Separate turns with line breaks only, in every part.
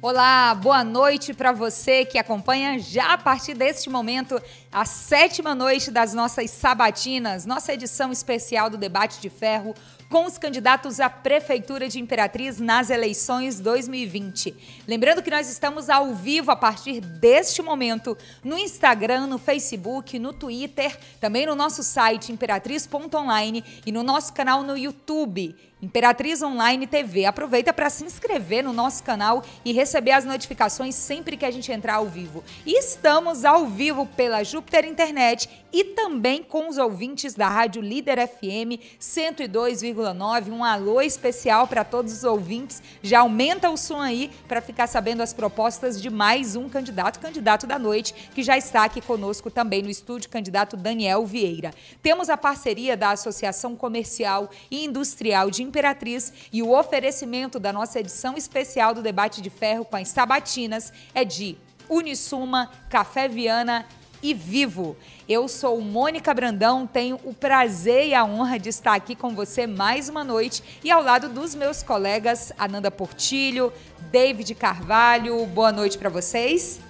Olá, boa noite para você que acompanha já a partir deste momento a sétima noite das nossas sabatinas, nossa edição especial do Debate de Ferro com os candidatos à Prefeitura de Imperatriz nas eleições 2020. Lembrando que nós estamos ao vivo a partir deste momento no Instagram, no Facebook, no Twitter, também no nosso site imperatriz.online e no nosso canal no YouTube. Imperatriz Online TV. Aproveita para se inscrever no nosso canal e receber as notificações sempre que a gente entrar ao vivo. E estamos ao vivo pela Júpiter Internet e também com os ouvintes da Rádio Líder FM 102,9. Um alô especial para todos os ouvintes. Já aumenta o som aí para ficar sabendo as propostas de mais um candidato, candidato da noite, que já está aqui conosco também no estúdio, candidato Daniel Vieira. Temos a parceria da Associação Comercial e Industrial de Imperatriz e o oferecimento da nossa edição especial do Debate de Ferro com as Sabatinas é de Unisuma, Café Viana e Vivo. Eu sou Mônica Brandão, tenho o prazer e a honra de estar aqui com você mais uma noite e ao lado dos meus colegas Ananda Portilho, David Carvalho. Boa noite para vocês.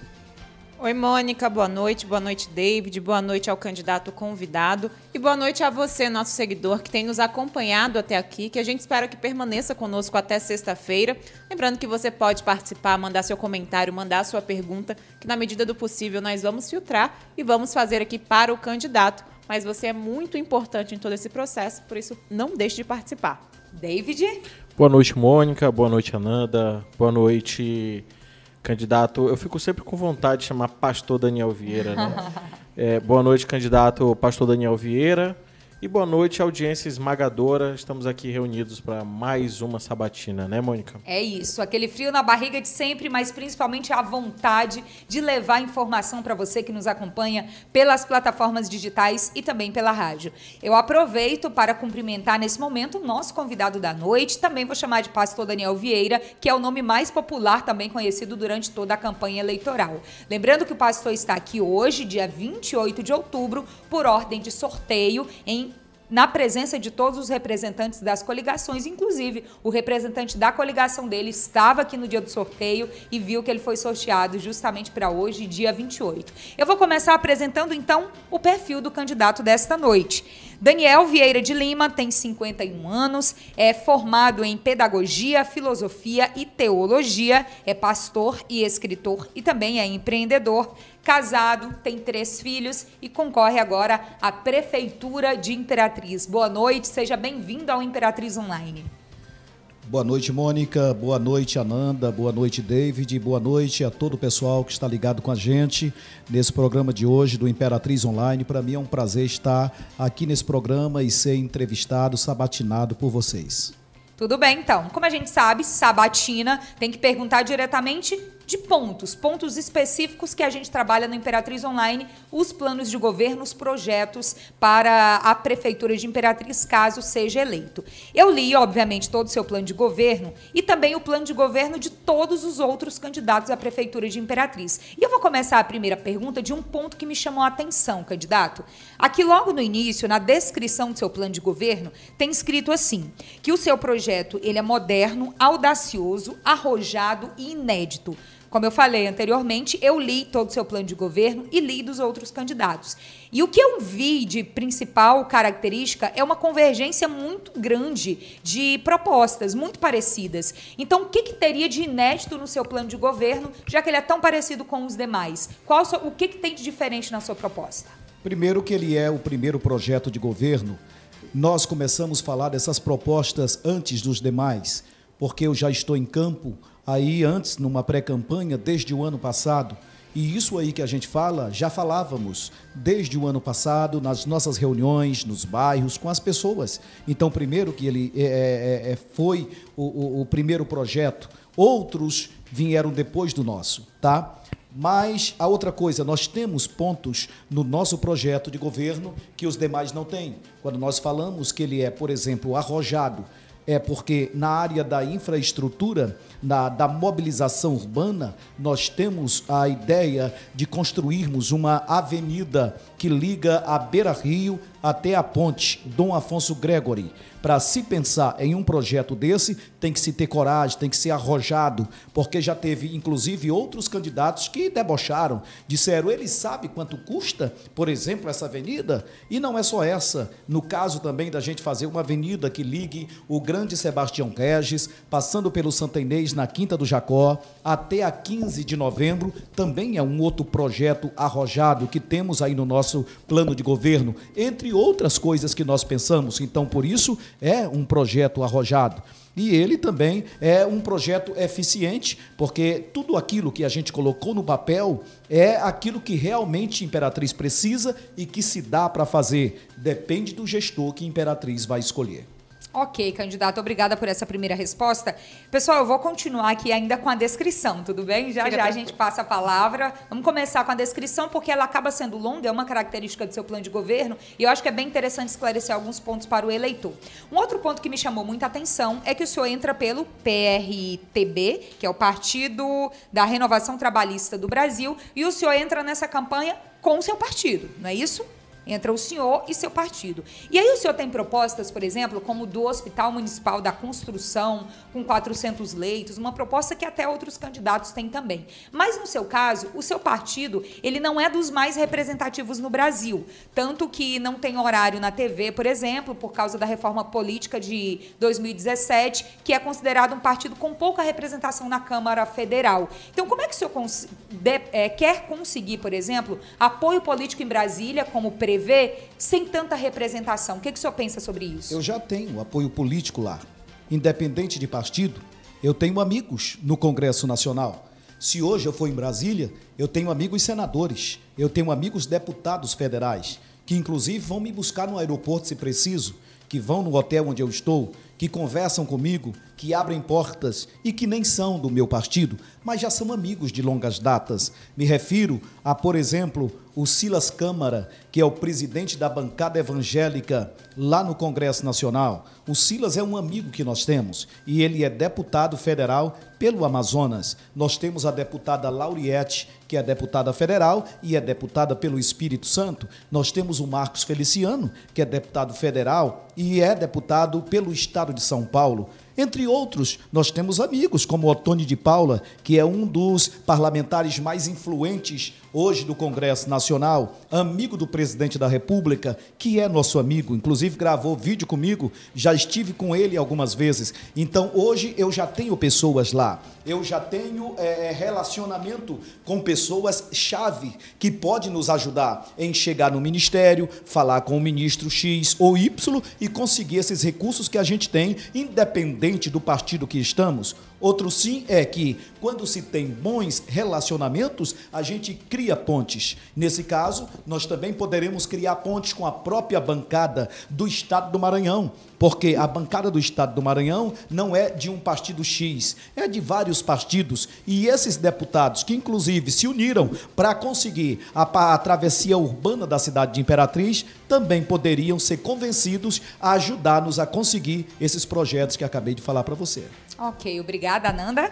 Oi, Mônica, boa noite. Boa noite, David. Boa noite ao candidato convidado. E boa noite a você, nosso seguidor, que tem nos acompanhado até aqui, que a gente espera que permaneça conosco até sexta-feira. Lembrando que você pode participar, mandar seu comentário, mandar sua pergunta, que na medida do possível nós vamos filtrar e vamos fazer aqui para o candidato. Mas você é muito importante em todo esse processo, por isso não deixe de participar.
David?
Boa noite, Mônica. Boa noite, Ananda. Boa noite candidato. Eu fico sempre com vontade de chamar Pastor Daniel Vieira. Né? é, boa noite, candidato Pastor Daniel Vieira. E boa noite, audiência esmagadora. Estamos aqui reunidos para mais uma sabatina, né, Mônica?
É isso, aquele frio na barriga de sempre, mas principalmente a vontade de levar informação para você que nos acompanha pelas plataformas digitais e também pela rádio. Eu aproveito para cumprimentar nesse momento o nosso convidado da noite. Também vou chamar de Pastor Daniel Vieira, que é o nome mais popular também conhecido durante toda a campanha eleitoral. Lembrando que o pastor está aqui hoje, dia 28 de outubro, por ordem de sorteio em na presença de todos os representantes das coligações, inclusive o representante da coligação dele estava aqui no dia do sorteio e viu que ele foi sorteado justamente para hoje, dia 28. Eu vou começar apresentando então o perfil do candidato desta noite. Daniel Vieira de Lima tem 51 anos, é formado em pedagogia, filosofia e teologia, é pastor e escritor e também é empreendedor casado, tem três filhos e concorre agora à Prefeitura de Imperatriz. Boa noite, seja bem-vindo ao Imperatriz Online.
Boa noite, Mônica. Boa noite, Ananda. Boa noite, David. Boa noite a todo o pessoal que está ligado com a gente nesse programa de hoje do Imperatriz Online. Para mim é um prazer estar aqui nesse programa e ser entrevistado, sabatinado por vocês.
Tudo bem, então. Como a gente sabe, sabatina tem que perguntar diretamente de pontos, pontos específicos que a gente trabalha no Imperatriz Online, os planos de governo, os projetos para a Prefeitura de Imperatriz, caso seja eleito. Eu li, obviamente, todo o seu plano de governo e também o plano de governo de todos os outros candidatos à Prefeitura de Imperatriz. E eu vou começar a primeira pergunta de um ponto que me chamou a atenção, candidato. Aqui, logo no início, na descrição do seu plano de governo, tem escrito assim, que o seu projeto ele é moderno, audacioso, arrojado e inédito como eu falei anteriormente, eu li todo o seu plano de governo e li dos outros candidatos. E o que eu vi de principal característica é uma convergência muito grande de propostas, muito parecidas. Então, o que, que teria de inédito no seu plano de governo, já que ele é tão parecido com os demais? Qual o que, que tem de diferente na sua proposta?
Primeiro que ele é o primeiro projeto de governo, nós começamos a falar dessas propostas antes dos demais, porque eu já estou em campo aí antes, numa pré-campanha, desde o ano passado. E isso aí que a gente fala, já falávamos desde o ano passado, nas nossas reuniões, nos bairros, com as pessoas. Então, primeiro que ele é, é, é, foi o, o, o primeiro projeto, outros vieram depois do nosso, tá? Mas a outra coisa, nós temos pontos no nosso projeto de governo que os demais não têm. Quando nós falamos que ele é, por exemplo, arrojado, é porque na área da infraestrutura, na, da mobilização urbana, nós temos a ideia de construirmos uma avenida que liga a Beira Rio até a ponte Dom Afonso Gregory. Para se pensar em um projeto desse, tem que se ter coragem, tem que ser arrojado, porque já teve inclusive outros candidatos que debocharam, disseram, ele sabe quanto custa, por exemplo, essa avenida? E não é só essa. No caso também da gente fazer uma avenida que ligue o Grande Sebastião Regis, passando pelo Santa Inês na Quinta do Jacó, até a 15 de novembro, também é um outro projeto arrojado que temos aí no nosso plano de governo, entre outras coisas que nós pensamos. Então, por isso, é um projeto arrojado. E ele também é um projeto eficiente, porque tudo aquilo que a gente colocou no papel é aquilo que realmente Imperatriz precisa e que se dá para fazer. Depende do gestor que Imperatriz vai escolher.
Ok, candidato, obrigada por essa primeira resposta. Pessoal, eu vou continuar aqui ainda com a descrição, tudo bem? Já já a gente passa a palavra. Vamos começar com a descrição, porque ela acaba sendo longa, é uma característica do seu plano de governo, e eu acho que é bem interessante esclarecer alguns pontos para o eleitor. Um outro ponto que me chamou muita atenção é que o senhor entra pelo PRTB, que é o Partido da Renovação Trabalhista do Brasil, e o senhor entra nessa campanha com o seu partido, não é isso? Entra o senhor e seu partido. E aí o senhor tem propostas, por exemplo, como do Hospital Municipal da Construção, com 400 leitos, uma proposta que até outros candidatos têm também. Mas no seu caso, o seu partido, ele não é dos mais representativos no Brasil, tanto que não tem horário na TV, por exemplo, por causa da reforma política de 2017, que é considerado um partido com pouca representação na Câmara Federal. Então, como é que o senhor cons de, é, quer conseguir, por exemplo, apoio político em Brasília, como prevê sem tanta representação. O que, que o senhor pensa sobre isso?
Eu já tenho apoio político lá. Independente de partido, eu tenho amigos no Congresso Nacional. Se hoje eu for em Brasília, eu tenho amigos senadores, eu tenho amigos deputados federais, que inclusive vão me buscar no aeroporto se preciso, que vão no hotel onde eu estou, que conversam comigo, que abrem portas e que nem são do meu partido, mas já são amigos de longas datas. Me refiro a, por exemplo, o Silas Câmara, que é o presidente da bancada evangélica lá no Congresso Nacional. O Silas é um amigo que nós temos e ele é deputado federal pelo Amazonas. Nós temos a deputada Lauriette, que é deputada federal e é deputada pelo Espírito Santo. Nós temos o Marcos Feliciano, que é deputado federal e é deputado pelo Estado de São Paulo. Entre outros, nós temos amigos como Otônio de Paula, que é um dos parlamentares mais influentes hoje do Congresso Nacional, amigo do presidente da República, que é nosso amigo, inclusive gravou vídeo comigo, já estive com ele algumas vezes. Então hoje eu já tenho pessoas lá, eu já tenho é, relacionamento com pessoas chave que pode nos ajudar em chegar no ministério, falar com o ministro X ou Y e conseguir esses recursos que a gente tem, independente do partido que estamos. Outro sim é que, quando se tem bons relacionamentos, a gente cria pontes. Nesse caso, nós também poderemos criar pontes com a própria bancada do Estado do Maranhão, porque a bancada do Estado do Maranhão não é de um partido X, é de vários partidos. E esses deputados, que inclusive se uniram para conseguir a, a travessia urbana da cidade de Imperatriz, também poderiam ser convencidos a ajudar-nos a conseguir esses projetos que acabei de falar para você.
Ok, obrigada, Nanda.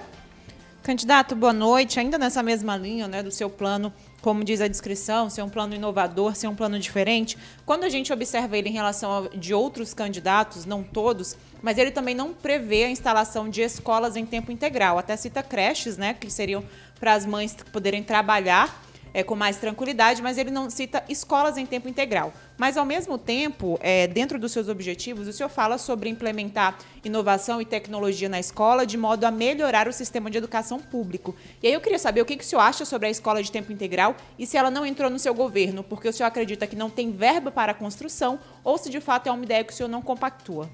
Candidato, boa noite. Ainda nessa mesma linha né, do seu plano, como diz a descrição, ser um plano inovador, ser um plano diferente. Quando a gente observa ele em relação a, de outros candidatos, não todos, mas ele também não prevê a instalação de escolas em tempo integral. Até cita creches, né, que seriam para as mães poderem trabalhar é, com mais tranquilidade, mas ele não cita escolas em tempo integral. Mas, ao mesmo tempo, é, dentro dos seus objetivos, o senhor fala sobre implementar inovação e tecnologia na escola de modo a melhorar o sistema de educação público. E aí eu queria saber o que, que o senhor acha sobre a escola de tempo integral e se ela não entrou no seu governo, porque o senhor acredita que não tem verba para a construção ou se de fato é uma ideia que o senhor não compactua.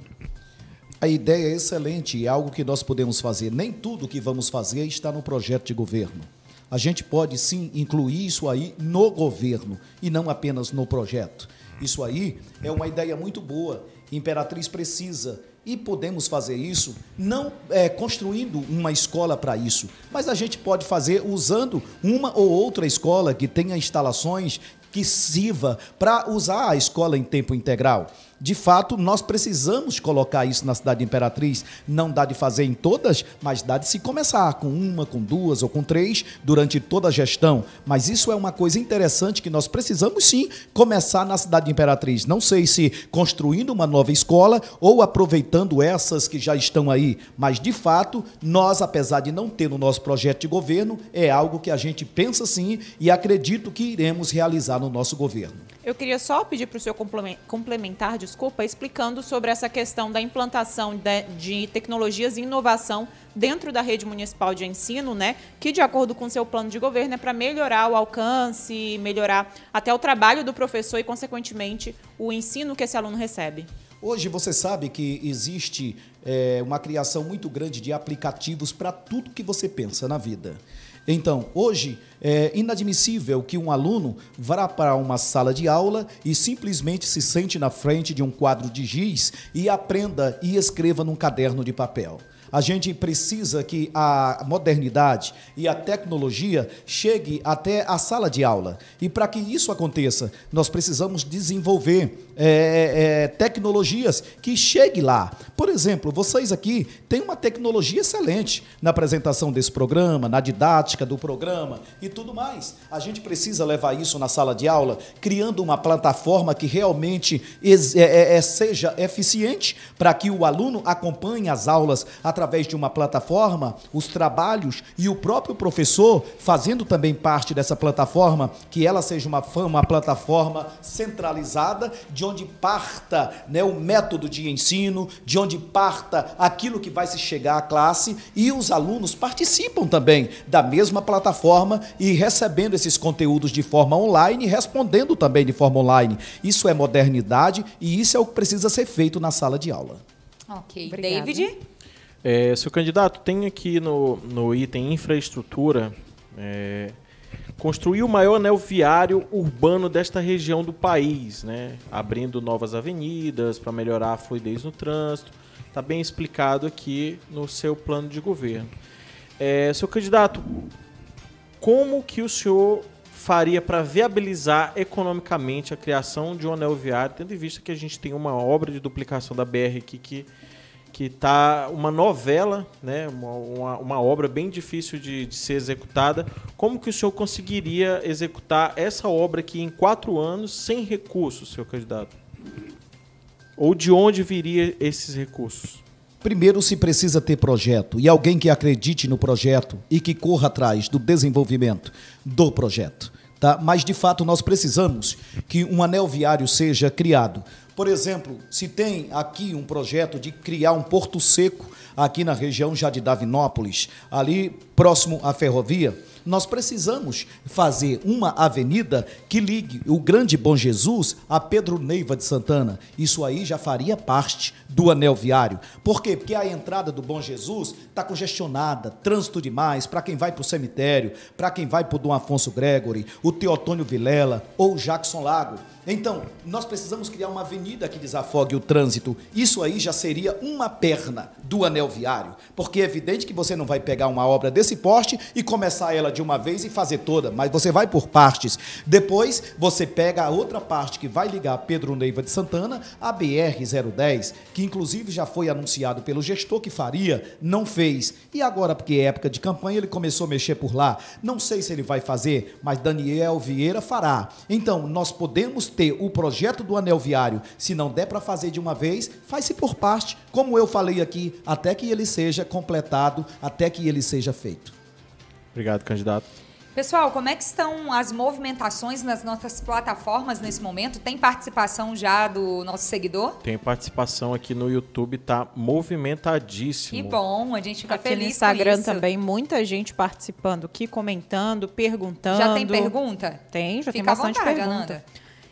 A ideia é excelente, é algo que nós podemos fazer. Nem tudo que vamos fazer está no projeto de governo a gente pode sim incluir isso aí no governo e não apenas no projeto. Isso aí é uma ideia muito boa. Imperatriz precisa e podemos fazer isso não é, construindo uma escola para isso, mas a gente pode fazer usando uma ou outra escola que tenha instalações que sirva para usar a escola em tempo integral. De fato, nós precisamos colocar isso na cidade Imperatriz. Não dá de fazer em todas, mas dá de se começar com uma, com duas ou com três durante toda a gestão. Mas isso é uma coisa interessante que nós precisamos sim começar na cidade Imperatriz. Não sei se construindo uma nova escola ou aproveitando essas que já estão aí, mas de fato, nós, apesar de não ter no nosso projeto de governo, é algo que a gente pensa sim e acredito que iremos realizar no nosso governo.
Eu queria só pedir para o senhor complementar, desculpa, explicando sobre essa questão da implantação de, de, tecnologias e inovação dentro da rede municipal de ensino, né? Que, de acordo com seu plano de governo, é para melhorar o alcance, melhorar até o trabalho do professor e, consequentemente, o ensino que esse aluno recebe.
Hoje você sabe que existe é, uma criação muito grande de aplicativos para tudo que você pensa na vida. Então, hoje é inadmissível que um aluno vá para uma sala de aula e simplesmente se sente na frente de um quadro de giz e aprenda e escreva num caderno de papel. A gente precisa que a modernidade e a tecnologia chegue até a sala de aula. E para que isso aconteça, nós precisamos desenvolver é, é, tecnologias que chegue lá. Por exemplo, vocês aqui têm uma tecnologia excelente na apresentação desse programa, na didática do programa e tudo mais. A gente precisa levar isso na sala de aula, criando uma plataforma que realmente é, é, é, seja eficiente para que o aluno acompanhe as aulas através de uma plataforma, os trabalhos e o próprio professor fazendo também parte dessa plataforma, que ela seja uma, uma plataforma centralizada de de onde parta né, o método de ensino, de onde parta aquilo que vai se chegar à classe, e os alunos participam também da mesma plataforma e recebendo esses conteúdos de forma online e respondendo também de forma online. Isso é modernidade e isso é o que precisa ser feito na sala de aula.
Ok. Obrigada. David?
É, seu candidato, tem aqui no, no item infraestrutura. É, construir o maior anel viário urbano desta região do país, né? abrindo novas avenidas para melhorar a fluidez no trânsito. Está bem explicado aqui no seu plano de governo. É, seu candidato, como que o senhor faria para viabilizar economicamente a criação de um anel viário, tendo em vista que a gente tem uma obra de duplicação da BR aqui que que está uma novela, né, uma, uma, uma, obra bem difícil de, de, ser executada. Como que o senhor conseguiria executar essa obra aqui em quatro anos sem recursos, seu candidato? Ou de onde viria esses recursos?
Primeiro se precisa ter projeto e alguém que acredite no projeto e que corra atrás do desenvolvimento do projeto. Tá? Mas, de fato, nós precisamos que um anel viário seja criado por exemplo, se tem aqui um projeto de criar um porto seco aqui na região já de Davinópolis, ali próximo à ferrovia, nós precisamos fazer uma avenida que ligue o Grande Bom Jesus a Pedro Neiva de Santana. Isso aí já faria parte do anel viário. Por quê? Porque a entrada do Bom Jesus está congestionada, trânsito demais para quem vai para o cemitério, para quem vai para o Dom Afonso Gregory, o Teotônio Vilela ou o Jackson Lago. Então, nós precisamos criar uma avenida que desafogue o trânsito. Isso aí já seria uma perna do anel viário, porque é evidente que você não vai pegar uma obra desse porte e começar ela de uma vez e fazer toda, mas você vai por partes. Depois, você pega a outra parte que vai ligar Pedro Neiva de Santana à BR-010, que inclusive já foi anunciado pelo gestor que faria, não fez. E agora, porque é época de campanha, ele começou a mexer por lá. Não sei se ele vai fazer, mas Daniel Vieira fará. Então, nós podemos ter o projeto do anel viário, se não der para fazer de uma vez, faz-se por parte, como eu falei aqui, até que ele seja completado, até que ele seja feito.
Obrigado, candidato.
Pessoal, como é que estão as movimentações nas nossas plataformas nesse momento? Tem participação já do nosso seguidor?
Tem participação aqui no YouTube, tá movimentadíssimo.
Que bom, a gente fica
aqui
feliz
no Instagram também, muita gente participando aqui, comentando, perguntando.
Já tem pergunta?
Tem, já
fica
tem bastante
vontade,
pergunta.
Ananda.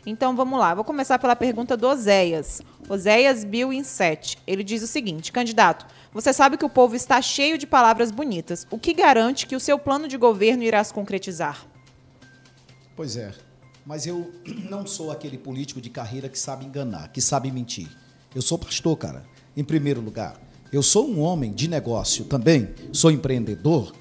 Então vamos lá, vou começar pela pergunta do Oséias. Oséias Bill Inset. Ele diz o seguinte: candidato, você sabe que o povo está cheio de palavras bonitas. O que garante que o seu plano de governo irá se concretizar?
Pois é, mas eu não sou aquele político de carreira que sabe enganar, que sabe mentir. Eu sou pastor, cara, em primeiro lugar. Eu sou um homem de negócio também, sou empreendedor,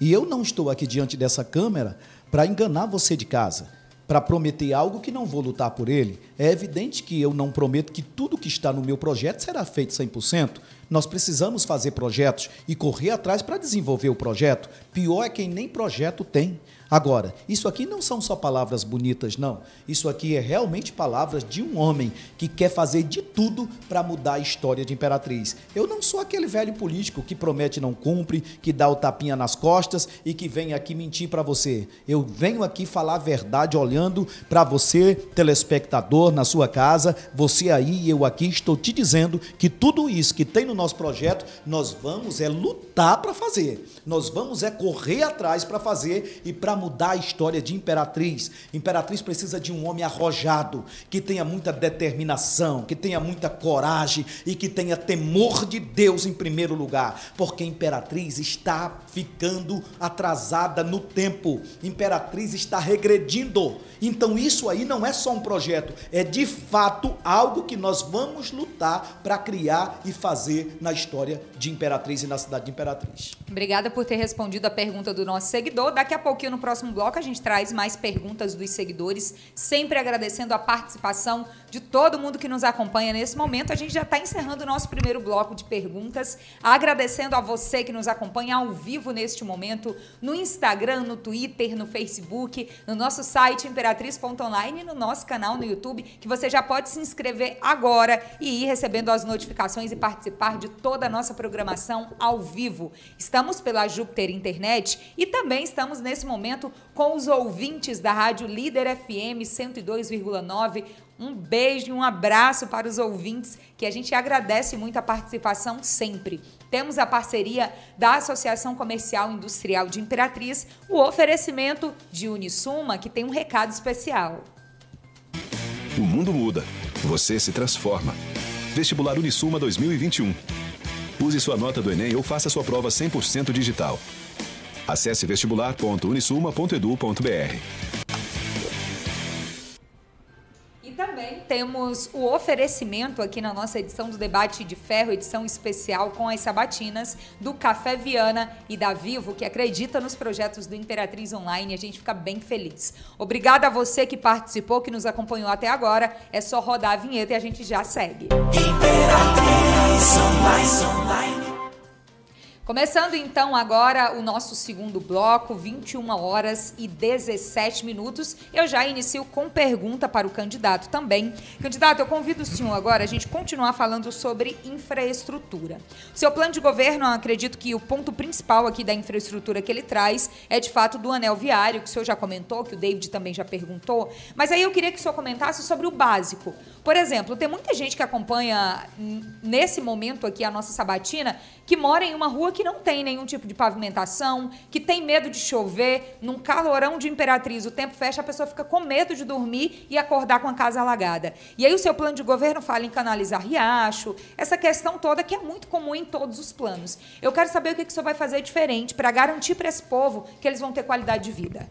e eu não estou aqui diante dessa câmera para enganar você de casa. Para prometer algo que não vou lutar por ele. É evidente que eu não prometo que tudo que está no meu projeto será feito 100%. Nós precisamos fazer projetos e correr atrás para desenvolver o projeto. Pior é quem nem projeto tem. Agora, isso aqui não são só palavras bonitas, não. Isso aqui é realmente palavras de um homem que quer fazer de tudo para mudar a história de Imperatriz. Eu não sou aquele velho político que promete e não cumpre, que dá o tapinha nas costas e que vem aqui mentir para você. Eu venho aqui falar a verdade olhando para você, telespectador, na sua casa, você aí e eu aqui, estou te dizendo que tudo isso que tem no nosso projeto, nós vamos é lutar para fazer. Nós vamos é correr atrás para fazer e para mudar a história de Imperatriz. Imperatriz precisa de um homem arrojado, que tenha muita determinação, que tenha muita coragem e que tenha temor de Deus em primeiro lugar, porque Imperatriz está ficando atrasada no tempo. Imperatriz está regredindo. Então isso aí não é só um projeto, é de fato algo que nós vamos lutar para criar e fazer na história de Imperatriz e na cidade de Imperatriz.
Obrigada por ter respondido a pergunta do nosso seguidor. Daqui a pouquinho no próximo bloco a gente traz mais perguntas dos seguidores, sempre agradecendo a participação de todo mundo que nos acompanha nesse momento. A gente já está encerrando o nosso primeiro bloco de perguntas, agradecendo a você que nos acompanha ao vivo neste momento no Instagram, no Twitter, no Facebook, no nosso site imperatriz.online e no nosso canal no YouTube, que você já pode se inscrever agora e ir recebendo as notificações e participar de toda a nossa programação ao vivo. Estamos pela Júpiter Internet e também estamos nesse momento momento com os ouvintes da Rádio Líder FM 102,9. Um beijo e um abraço para os ouvintes, que a gente agradece muito a participação sempre. Temos a parceria da Associação Comercial Industrial de Imperatriz, o oferecimento de Unisuma, que tem um recado especial.
O mundo muda, você se transforma. Vestibular Unisuma 2021. Use sua nota do Enem ou faça sua prova 100% digital. Acesse vestibular.unisuma.edu.br.
E também temos o oferecimento aqui na nossa edição do Debate de Ferro, edição especial com as sabatinas do Café Viana e da Vivo, que acredita nos projetos do Imperatriz Online. A gente fica bem feliz. Obrigada a você que participou, que nos acompanhou até agora. É só rodar a vinheta e a gente já segue. Imperatriz Online. Online. Começando então agora o nosso segundo bloco, 21 horas e 17 minutos. Eu já inicio com pergunta para o candidato também. Candidato, eu convido o senhor agora a gente continuar falando sobre infraestrutura. Seu plano de governo, acredito que o ponto principal aqui da infraestrutura que ele traz é de fato do anel viário, que o senhor já comentou, que o David também já perguntou. Mas aí eu queria que o senhor comentasse sobre o básico. Por exemplo, tem muita gente que acompanha nesse momento aqui a nossa sabatina que mora em uma rua que não tem nenhum tipo de pavimentação, que tem medo de chover, num calorão de Imperatriz, o tempo fecha, a pessoa fica com medo de dormir e acordar com a casa alagada. E aí o seu plano de governo fala em canalizar riacho, essa questão toda que é muito comum em todos os planos. Eu quero saber o que, que o senhor vai fazer diferente para garantir para esse povo que eles vão ter qualidade de vida.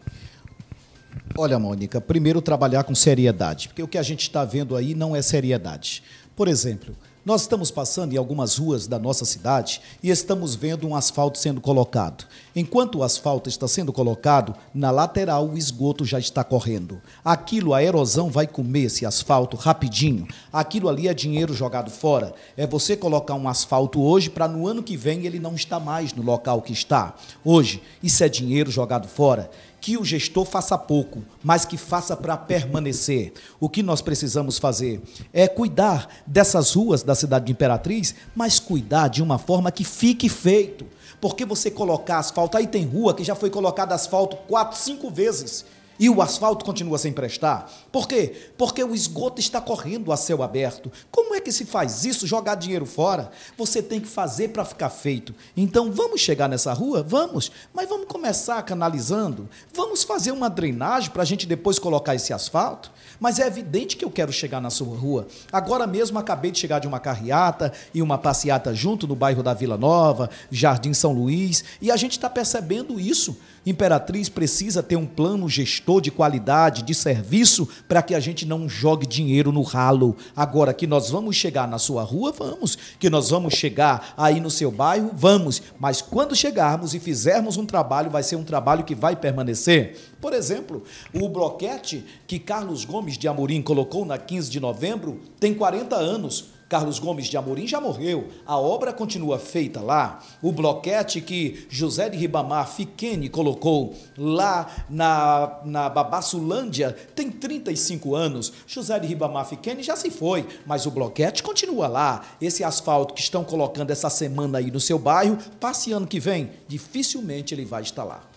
Olha, Mônica, primeiro trabalhar com seriedade, porque o que a gente está vendo aí não é seriedade. Por exemplo, nós estamos passando em algumas ruas da nossa cidade e estamos vendo um asfalto sendo colocado. Enquanto o asfalto está sendo colocado, na lateral o esgoto já está correndo. Aquilo, a erosão vai comer esse asfalto rapidinho. Aquilo ali é dinheiro jogado fora. É você colocar um asfalto hoje para no ano que vem ele não estar mais no local que está. Hoje, isso é dinheiro jogado fora que o gestor faça pouco, mas que faça para permanecer. O que nós precisamos fazer é cuidar dessas ruas da cidade de Imperatriz, mas cuidar de uma forma que fique feito. Porque você colocar asfalto, aí tem rua que já foi colocado asfalto quatro, cinco vezes e o asfalto continua sem prestar? Por quê? Porque o esgoto está correndo a céu aberto. Como é que se faz isso? Jogar dinheiro fora? Você tem que fazer para ficar feito. Então vamos chegar nessa rua? Vamos, mas vamos começar canalizando. Vamos fazer uma drenagem para a gente depois colocar esse asfalto. Mas é evidente que eu quero chegar na sua rua. Agora mesmo acabei de chegar de uma carreata e uma passeata junto no bairro da Vila Nova, Jardim São Luís, e a gente está percebendo isso. Imperatriz precisa ter um plano gestor de qualidade, de serviço, para que a gente não jogue dinheiro no ralo. Agora que nós vamos chegar na sua rua, vamos. Que nós vamos chegar aí no seu bairro, vamos. Mas quando chegarmos e fizermos um trabalho, vai ser um trabalho que vai permanecer. Por exemplo, o bloquete que Carlos Gomes de Amorim colocou na 15 de novembro tem 40 anos. Carlos Gomes de Amorim já morreu, a obra continua feita lá. O bloquete que José de Ribamar Fiquene colocou lá na, na Babassulândia tem 35 anos. José de Ribamar Fiquene já se foi, mas o bloquete continua lá. Esse asfalto que estão colocando essa semana aí no seu bairro, passe ano que vem, dificilmente ele vai estar lá.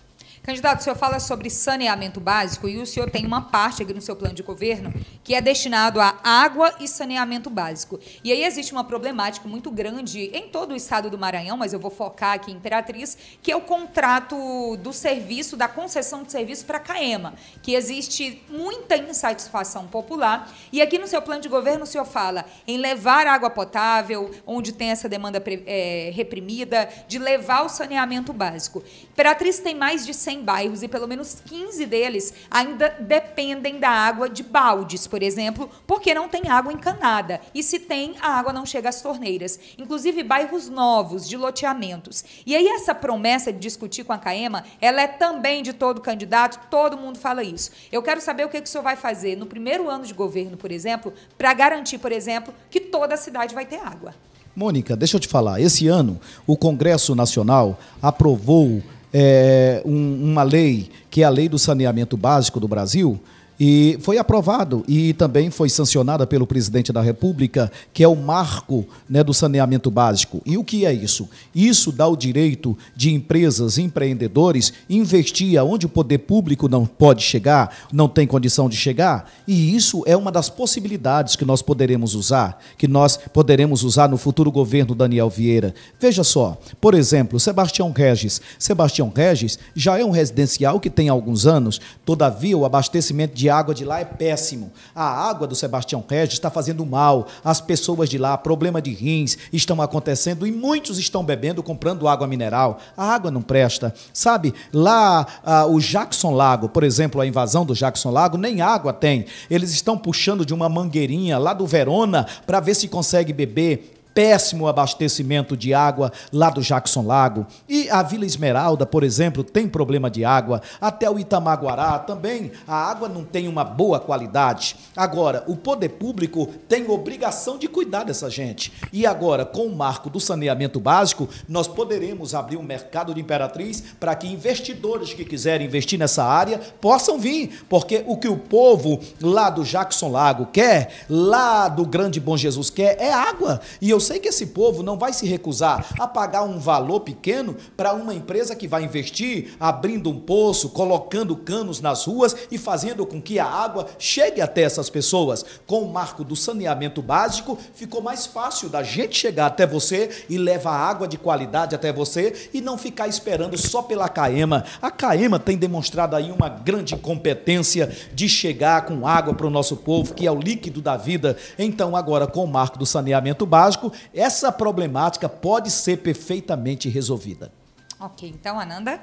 Candidato, o senhor fala sobre saneamento básico e o senhor tem uma parte aqui no seu plano de governo que é destinado a água e saneamento básico. E aí existe uma problemática muito grande em todo o estado do Maranhão, mas eu vou focar aqui em Imperatriz, que é o contrato do serviço, da concessão de serviço para a CAEMA, que existe muita insatisfação popular. E aqui no seu plano de governo o senhor fala em levar água potável, onde tem essa demanda é, reprimida, de levar o saneamento básico. Imperatriz tem mais de 100 100 bairros e pelo menos 15 deles ainda dependem da água de baldes, por exemplo, porque não tem água encanada. E se tem, a água não chega às torneiras. Inclusive bairros novos, de loteamentos. E aí essa promessa de discutir com a CAEMA, ela é também de todo candidato, todo mundo fala isso. Eu quero saber o que, que o senhor vai fazer no primeiro ano de governo, por exemplo, para garantir, por exemplo, que toda a cidade vai ter água.
Mônica, deixa eu te falar. Esse ano, o Congresso Nacional aprovou é, um, uma lei, que é a Lei do Saneamento Básico do Brasil, e foi aprovado e também foi sancionada pelo presidente da República, que é o marco né, do saneamento básico. E o que é isso? Isso dá o direito de empresas, empreendedores, investir onde o poder público não pode chegar, não tem condição de chegar. E isso é uma das possibilidades que nós poderemos usar, que nós poderemos usar no futuro governo Daniel Vieira. Veja só, por exemplo, Sebastião Regis. Sebastião Regis já é um residencial que tem alguns anos, todavia o abastecimento de água de lá é péssimo. A água do Sebastião Regis está fazendo mal. As pessoas de lá, problema de rins estão acontecendo e muitos estão bebendo, comprando água mineral. A água não presta. Sabe, lá ah, o Jackson Lago, por exemplo, a invasão do Jackson Lago, nem água tem. Eles estão puxando de uma mangueirinha lá do Verona para ver se consegue beber péssimo abastecimento de água lá do Jackson Lago. E a Vila Esmeralda, por exemplo, tem problema de água. Até o Itamaguará também a água não tem uma boa qualidade. Agora, o poder público tem obrigação de cuidar dessa gente. E agora, com o marco do saneamento básico, nós poderemos abrir um mercado de Imperatriz para que investidores que quiserem investir nessa área possam vir, porque o que o povo lá do Jackson Lago quer, lá do Grande Bom Jesus quer, é água. E eu sei que esse povo não vai se recusar a pagar um valor pequeno para uma empresa que vai investir abrindo um poço, colocando canos nas ruas e fazendo com que a água chegue até essas pessoas. Com o marco do saneamento básico, ficou mais fácil da gente chegar até você e levar água de qualidade até você e não ficar esperando só pela CAEMA. A CAEMA tem demonstrado aí uma grande competência de chegar com água para o nosso povo, que é o líquido da vida. Então, agora, com o marco do saneamento básico, essa problemática pode ser perfeitamente resolvida.
Ok, então, Ananda.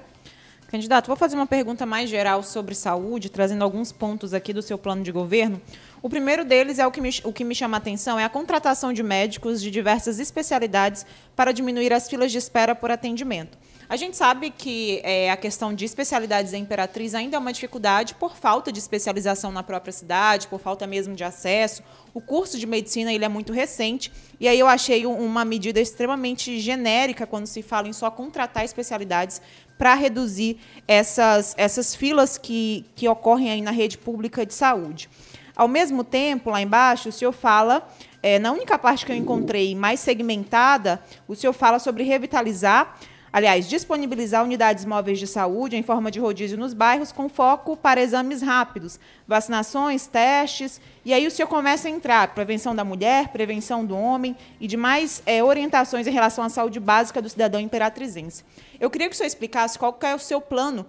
Candidato, vou fazer uma pergunta mais geral sobre saúde, trazendo alguns pontos aqui do seu plano de governo. O primeiro deles é o que me, o que me chama a atenção, é a contratação de médicos de diversas especialidades para diminuir as filas de espera por atendimento. A gente sabe que é, a questão de especialidades em Imperatriz ainda é uma dificuldade por falta de especialização na própria cidade, por falta mesmo de acesso. O curso de medicina ele é muito recente e aí eu achei uma medida extremamente genérica quando se fala em só contratar especialidades para reduzir essas, essas filas que, que ocorrem aí na rede pública de saúde. Ao mesmo tempo, lá embaixo, o senhor fala, é, na única parte que eu encontrei mais segmentada, o senhor fala sobre revitalizar Aliás, disponibilizar unidades móveis de saúde em forma de rodízio nos bairros com foco para exames rápidos, vacinações, testes. E aí o senhor começa a entrar prevenção da mulher, prevenção do homem e demais é, orientações em relação à saúde básica do cidadão imperatrizense. Eu queria que o senhor explicasse qual é o seu plano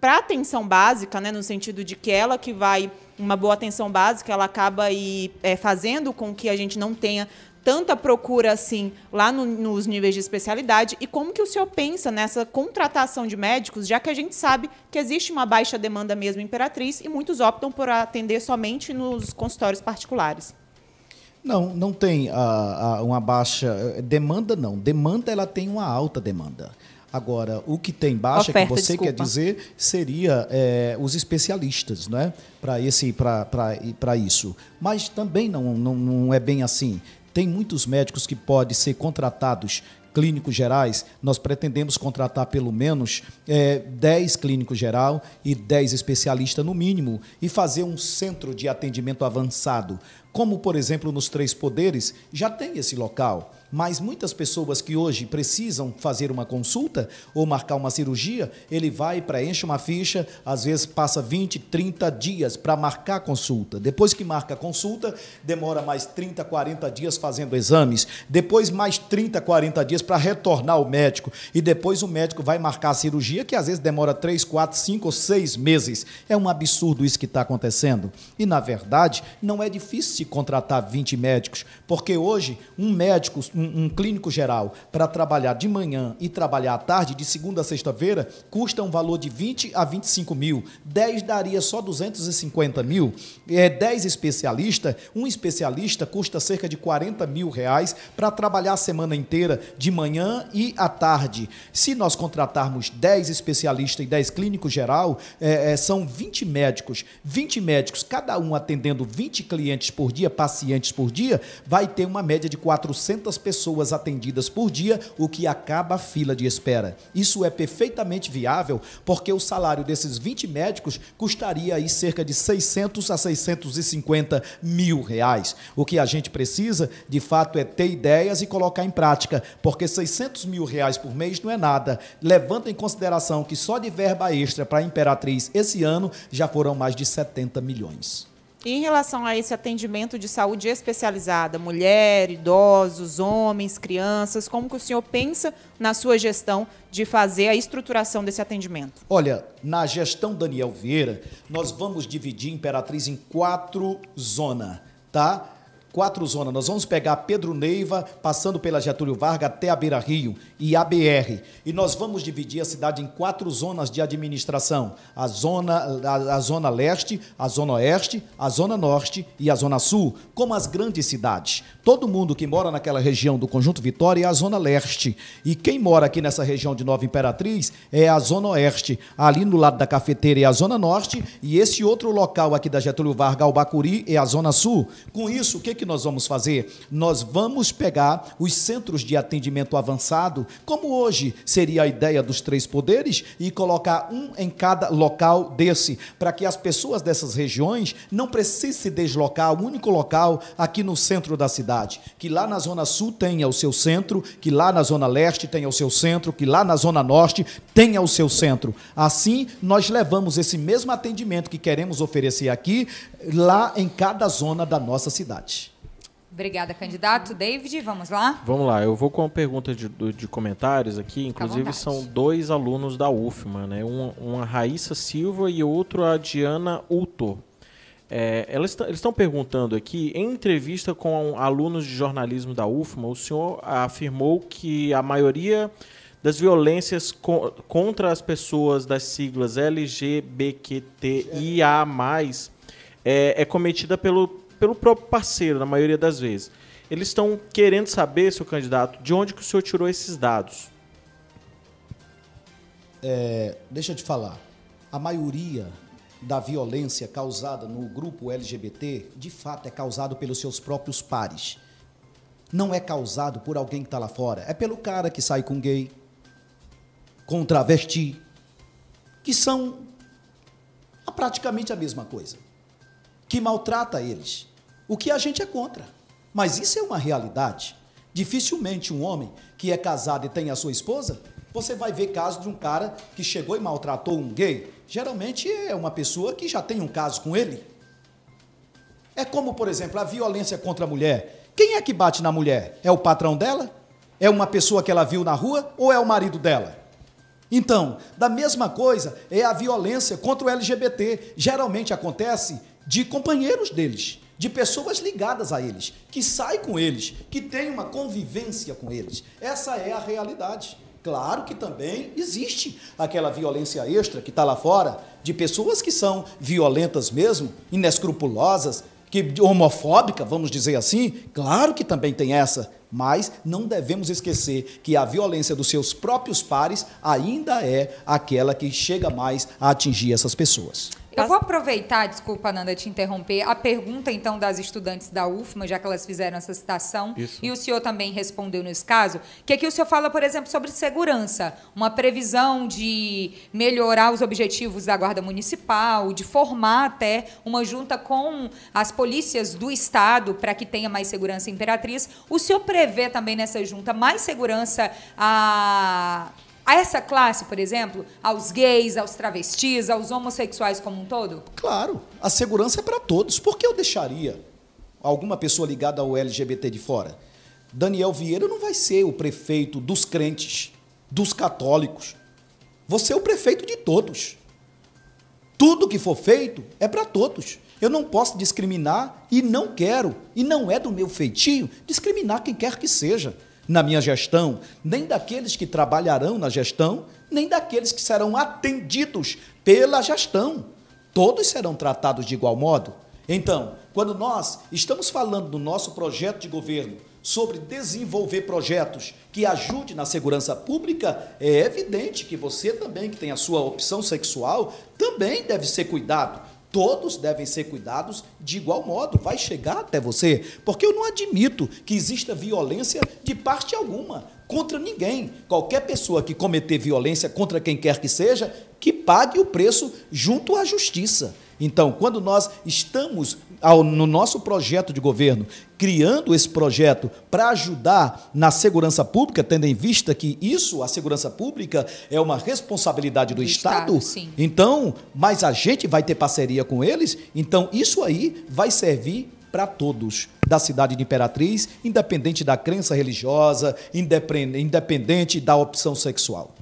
para atenção básica, né, no sentido de que ela que vai uma boa atenção básica, ela acaba aí, é, fazendo com que a gente não tenha tanta procura assim lá no, nos níveis de especialidade e como que o senhor pensa nessa contratação de médicos, já que a gente sabe que existe uma baixa demanda mesmo em Imperatriz e muitos optam por atender somente nos consultórios particulares.
Não, não tem a, a, uma baixa eh, demanda, não. Demanda ela tem uma alta demanda. Agora, o que tem baixa, Oferta, que você desculpa. quer dizer, seria é, os especialistas, né? Para esse, para isso. Mas também não, não, não é bem assim. Tem muitos médicos que podem ser contratados clínicos gerais, nós pretendemos contratar pelo menos é, 10 clínicos geral e 10 especialistas no mínimo e fazer um centro de atendimento avançado. Como, por exemplo, nos Três Poderes, já tem esse local mas muitas pessoas que hoje precisam fazer uma consulta ou marcar uma cirurgia, ele vai, preenche uma ficha, às vezes passa 20, 30 dias para marcar a consulta. Depois que marca a consulta, demora mais 30, 40 dias fazendo exames, depois mais 30, 40 dias para retornar ao médico e depois o médico vai marcar a cirurgia, que às vezes demora 3, 4, 5 ou 6 meses. É um absurdo isso que está acontecendo. E, na verdade, não é difícil se contratar 20 médicos, porque hoje um médico, um, um clínico geral para trabalhar de manhã e trabalhar à tarde, de segunda a sexta-feira, custa um valor de 20 a 25 mil. 10 daria só 250 mil. É, 10 especialistas, um especialista custa cerca de 40 mil reais para trabalhar a semana inteira, de manhã e à tarde. Se nós contratarmos 10 especialistas e 10 clínicos geral, é, é, são 20 médicos. 20 médicos, cada um atendendo 20 clientes por dia, pacientes por dia, vai ter uma média de 400 pessoas pessoas atendidas por dia, o que acaba a fila de espera. Isso é perfeitamente viável, porque o salário desses 20 médicos custaria aí cerca de 600 a 650 mil reais. O que a gente precisa, de fato, é ter ideias e colocar em prática, porque 600 mil reais por mês não é nada. Levando em consideração que só de verba extra para a Imperatriz esse ano já foram mais de 70 milhões.
E em relação a esse atendimento de saúde especializada, mulher, idosos, homens, crianças, como que o senhor pensa na sua gestão de fazer a estruturação desse atendimento?
Olha, na gestão Daniel Vieira, nós vamos dividir Imperatriz em quatro zonas, tá? Quatro zonas. Nós vamos pegar Pedro Neiva, passando pela Getúlio Vargas até a Beira Rio e a BR. E nós vamos dividir a cidade em quatro zonas de administração: a zona, a, a zona leste, a zona oeste, a zona norte e a zona sul, como as grandes cidades. Todo mundo que mora naquela região do Conjunto Vitória é a zona leste. E quem mora aqui nessa região de Nova Imperatriz é a zona oeste. Ali no lado da cafeteira é a zona norte e esse outro local aqui da Getúlio Vargas, Albacuri, é a zona sul. Com isso, o que, que nós vamos fazer? Nós vamos pegar os centros de atendimento avançado, como hoje seria a ideia dos três poderes, e colocar um em cada local desse, para que as pessoas dessas regiões não precisem se deslocar ao único local aqui no centro da cidade. Que lá na Zona Sul tenha o seu centro, que lá na Zona Leste tenha o seu centro, que lá na Zona Norte tenha o seu centro. Assim, nós levamos esse mesmo atendimento que queremos oferecer aqui, lá em cada zona da nossa cidade.
Obrigada, candidato. David, vamos lá?
Vamos lá, eu vou com uma pergunta de, de comentários aqui. Inclusive, são dois alunos da UFMA, né? Uma, uma Raíssa Silva e outro a Diana Uto. É, eles estão perguntando aqui, em entrevista com alunos de jornalismo da UFMA, o senhor afirmou que a maioria das violências co contra as pessoas das siglas LGBTQIA+, é, é cometida pelo, pelo próprio parceiro, na maioria das vezes. Eles estão querendo saber, seu candidato, de onde que o senhor tirou esses dados.
É, deixa eu te falar. A maioria da violência causada no grupo LGBT, de fato, é causado pelos seus próprios pares. Não é causado por alguém que está lá fora. É pelo cara que sai com gay, com travesti, que são praticamente a mesma coisa, que maltrata eles. O que a gente é contra. Mas isso é uma realidade. Dificilmente um homem que é casado e tem a sua esposa você vai ver casos de um cara que chegou e maltratou um gay. Geralmente é uma pessoa que já tem um caso com ele. É como, por exemplo, a violência contra a mulher. Quem é que bate na mulher? É o patrão dela? É uma pessoa que ela viu na rua ou é o marido dela? Então, da mesma coisa é a violência contra o LGBT. Geralmente acontece de companheiros deles. De pessoas ligadas a eles, que sai com eles, que tem uma convivência com eles. Essa é a realidade. Claro que também existe aquela violência extra que está lá fora, de pessoas que são violentas mesmo, inescrupulosas, que homofóbica, vamos dizer assim. Claro que também tem essa, mas não devemos esquecer que a violência dos seus próprios pares ainda é aquela que chega mais a atingir essas pessoas.
Eu vou aproveitar, desculpa, Nanda, te interromper, a pergunta, então, das estudantes da UFMA, já que elas fizeram essa citação, Isso. e o senhor também respondeu nesse caso, que aqui o senhor fala, por exemplo, sobre segurança, uma previsão de melhorar os objetivos da Guarda Municipal, de formar até uma junta com as polícias do Estado para que tenha mais segurança imperatriz. O senhor prevê também nessa junta mais segurança a a essa classe, por exemplo, aos gays, aos travestis, aos homossexuais como um todo?
Claro, a segurança é para todos. Por que eu deixaria alguma pessoa ligada ao LGBT de fora? Daniel Vieira não vai ser o prefeito dos crentes, dos católicos. Você é o prefeito de todos. Tudo que for feito é para todos. Eu não posso discriminar e não quero, e não é do meu feitio, discriminar quem quer que seja na minha gestão, nem daqueles que trabalharão na gestão, nem daqueles que serão atendidos pela gestão. Todos serão tratados de igual modo. Então, quando nós estamos falando do nosso projeto de governo sobre desenvolver projetos que ajudem na segurança pública, é evidente que você também, que tem a sua opção sexual, também deve ser cuidado todos devem ser cuidados de igual modo, vai chegar até você, porque eu não admito que exista violência de parte alguma contra ninguém. Qualquer pessoa que cometer violência contra quem quer que seja, que pague o preço junto à justiça. Então, quando nós estamos ao, no nosso projeto de governo, criando esse projeto para ajudar na segurança pública, tendo em vista que isso, a segurança pública, é uma responsabilidade do, do Estado, Estado então, mas a gente vai ter parceria com eles, então isso aí vai servir para todos da cidade de Imperatriz, independente da crença religiosa, independente da opção sexual.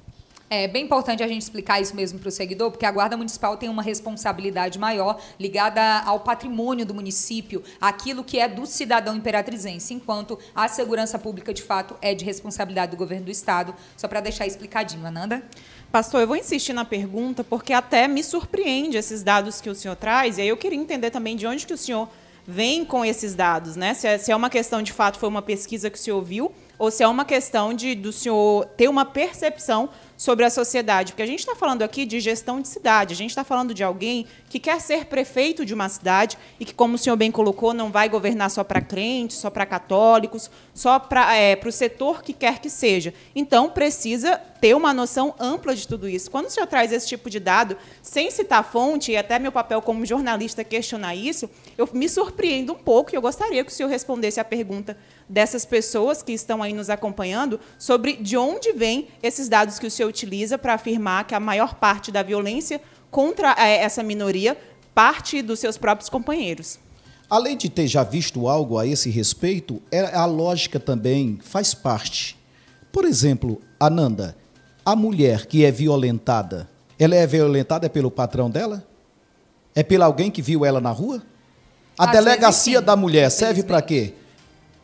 É bem importante a gente explicar isso mesmo para o seguidor, porque a Guarda Municipal tem uma responsabilidade maior ligada ao patrimônio do município, aquilo que é do cidadão imperatrizense, enquanto a segurança pública, de fato, é de responsabilidade do governo do Estado. Só para deixar explicadinho, Ananda.
Pastor, eu vou insistir na pergunta, porque até me surpreende esses dados que o senhor traz, e aí eu queria entender também de onde que o senhor vem com esses dados, né? Se é, se é uma questão, de fato, foi uma pesquisa que o senhor viu, ou se é uma questão de do senhor ter uma percepção sobre a sociedade. Porque a gente está falando aqui de gestão de cidade, a gente está falando de alguém que quer ser prefeito de uma cidade e que, como o senhor bem colocou, não vai governar só para crentes, só para católicos, só para é, o setor que quer que seja. Então, precisa ter uma noção ampla de tudo isso. Quando o senhor traz esse tipo de dado, sem citar fonte, e até meu papel como jornalista questionar isso, eu me surpreendo um pouco e eu gostaria que o senhor respondesse a pergunta dessas pessoas que estão aí nos acompanhando sobre de onde vêm esses dados que o senhor utiliza para afirmar que a maior parte da violência contra eh, essa minoria parte dos seus próprios companheiros.
Além de ter já visto algo a esse respeito, é, a lógica também faz parte. Por exemplo, Ananda, a mulher que é violentada, ela é violentada pelo patrão dela? É pelo alguém que viu ela na rua? A Às delegacia da mulher serve para quê?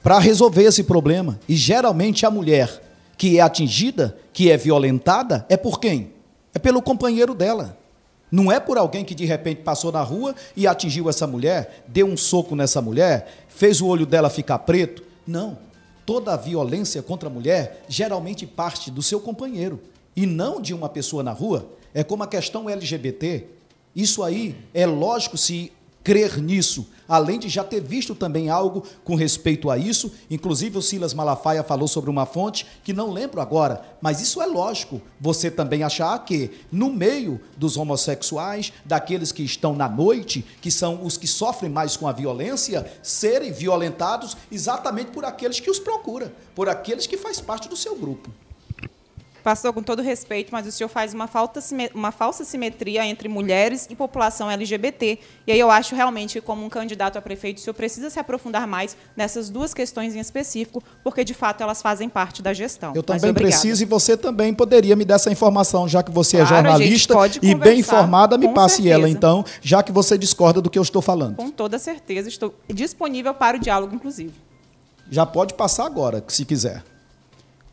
Para resolver esse problema. E geralmente a mulher que é atingida, que é violentada, é por quem? É pelo companheiro dela. Não é por alguém que de repente passou na rua e atingiu essa mulher, deu um soco nessa mulher, fez o olho dela ficar preto. Não. Toda a violência contra a mulher geralmente parte do seu companheiro e não de uma pessoa na rua. É como a questão LGBT. Isso aí é lógico se crer nisso, além de já ter visto também algo com respeito a isso. Inclusive, o Silas Malafaia falou sobre uma fonte que não lembro agora, mas isso é lógico. Você também achar que, no meio dos homossexuais, daqueles que estão na noite, que são os que sofrem mais com a violência, serem violentados exatamente por aqueles que os procura, por aqueles que faz parte do seu grupo.
Pastor, com todo respeito, mas o senhor faz uma, falta, uma falsa simetria entre mulheres e população LGBT. E aí eu acho realmente que, como um candidato a prefeito, o senhor precisa se aprofundar mais nessas duas questões em específico, porque, de fato, elas fazem parte da gestão.
Eu também preciso e você também poderia me dar essa informação, já que você é claro, é jornalista e bem informada, me passe certeza. ela, então, já que você discorda do que eu estou falando.
Com toda certeza, estou disponível para o diálogo, inclusive.
Já pode passar agora, se quiser.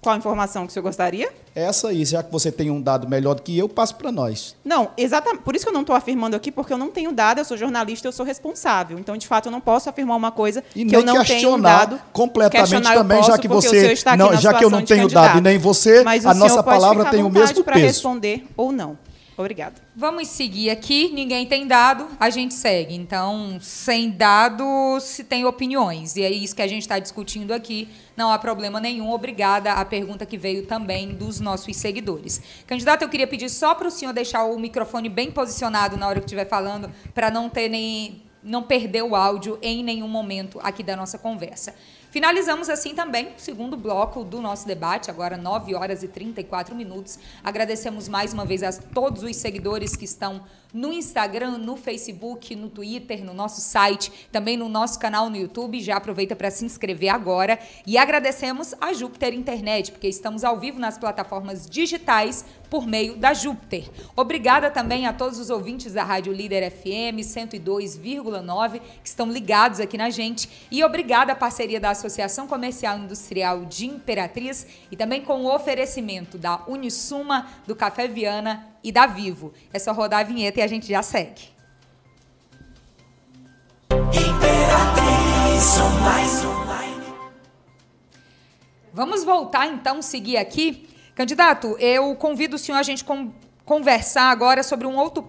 Qual informação que o senhor gostaria?
Essa aí, já que você tem um dado melhor do que eu, passe para nós.
Não, exatamente. Por isso que eu não estou afirmando aqui, porque eu não tenho dado, eu sou jornalista, eu sou responsável. Então, de fato, eu não posso afirmar uma coisa
e
que eu não tenho dado.
completamente também, já que você não, já que eu não tenho dado e nem você, Mas a nossa palavra tem o mesmo
peso. responder ou não. Obrigada.
Vamos seguir aqui. Ninguém tem dado, a gente segue. Então, sem dado, se tem opiniões. E é isso que a gente está discutindo aqui. Não há problema nenhum. Obrigada à pergunta que veio também dos nossos seguidores. Candidato, eu queria pedir só para o senhor deixar o microfone bem posicionado na hora que estiver falando, para não ter nem não perder o áudio em nenhum momento aqui da nossa conversa. Finalizamos assim também o segundo bloco do nosso debate, agora 9 horas e 34 minutos. Agradecemos mais uma vez a todos os seguidores que estão no Instagram, no Facebook, no Twitter, no nosso site, também no nosso canal no YouTube. Já aproveita para se inscrever agora. E agradecemos a Júpiter Internet, porque estamos ao vivo nas plataformas digitais por meio da Júpiter. Obrigada também a todos os ouvintes da Rádio Líder FM 102,9 que estão ligados aqui na gente. E obrigada à parceria da Associação Comercial Industrial de Imperatriz e também com o oferecimento da Unisuma, do Café Viana e da Vivo. É só rodar a vinheta e a gente já segue. Imperatriz online. Vamos voltar então, seguir aqui. Candidato, eu convido o senhor a gente conversar agora sobre um outro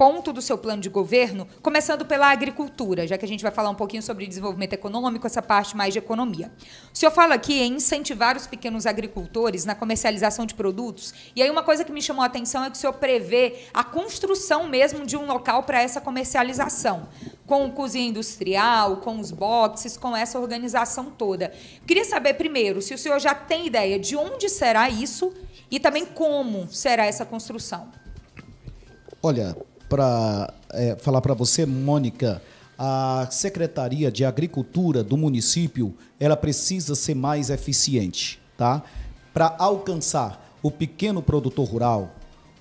ponto do seu plano de governo, começando pela agricultura, já que a gente vai falar um pouquinho sobre desenvolvimento econômico, essa parte mais de economia. O senhor fala aqui em incentivar os pequenos agricultores na comercialização de produtos, e aí uma coisa que me chamou a atenção é que o senhor prevê a construção mesmo de um local para essa comercialização, com cozinha industrial, com os boxes, com essa organização toda. queria saber primeiro se o senhor já tem ideia de onde será isso e também como será essa construção.
Olha, para é, falar para você, Mônica, a Secretaria de Agricultura do município ela precisa ser mais eficiente, tá? Para alcançar o pequeno produtor rural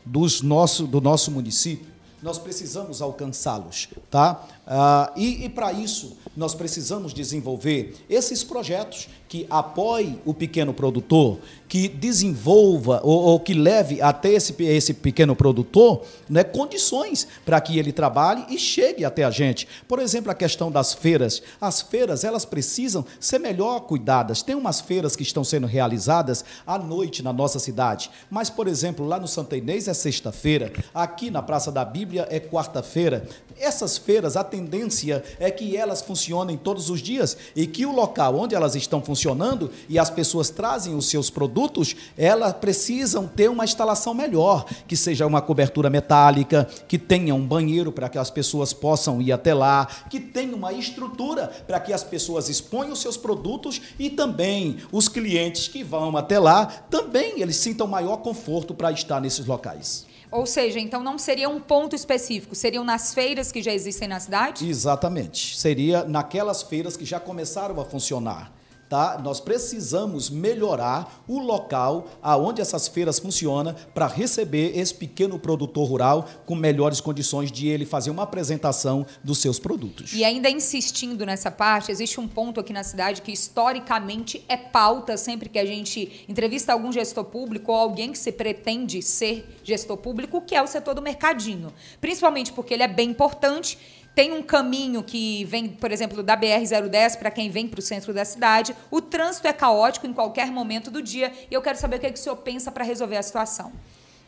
dos nosso, do nosso município, nós precisamos alcançá-los, tá? Ah, e, e para isso nós precisamos desenvolver esses projetos que apoiem o pequeno produtor, que desenvolva ou, ou, que leve até esse, esse pequeno produtor né, condições para que ele trabalhe e chegue até a gente. Por exemplo, a questão das feiras. As feiras elas precisam ser melhor cuidadas. Tem umas feiras que estão sendo realizadas à noite na nossa cidade. Mas, por exemplo, lá no Santa Inês é sexta-feira, aqui na Praça da Bíblia é quarta-feira. Essas feiras, a tendência é que elas funcionem todos os dias e que o local onde elas estão funcionando e as pessoas trazem os seus produtos, elas precisam ter uma instalação melhor, que seja uma cobertura metálica, que tenha um banheiro para que as pessoas possam ir até lá, que tenha uma estrutura para que as pessoas exponham os seus produtos e também os clientes que vão até lá, também eles sintam maior conforto para estar nesses locais.
Ou seja, então não seria um ponto específico, seriam nas feiras que já existem na cidade?
Exatamente. Seria naquelas feiras que já começaram a funcionar tá? Nós precisamos melhorar o local aonde essas feiras funcionam para receber esse pequeno produtor rural com melhores condições de ele fazer uma apresentação dos seus produtos.
E ainda insistindo nessa parte, existe um ponto aqui na cidade que historicamente é pauta sempre que a gente entrevista algum gestor público ou alguém que se pretende ser gestor público, que é o setor do mercadinho. Principalmente porque ele é bem importante tem um caminho que vem, por exemplo, da BR-010 para quem vem para o centro da cidade. O trânsito é caótico em qualquer momento do dia e eu quero saber o que, é que o senhor pensa para resolver a situação.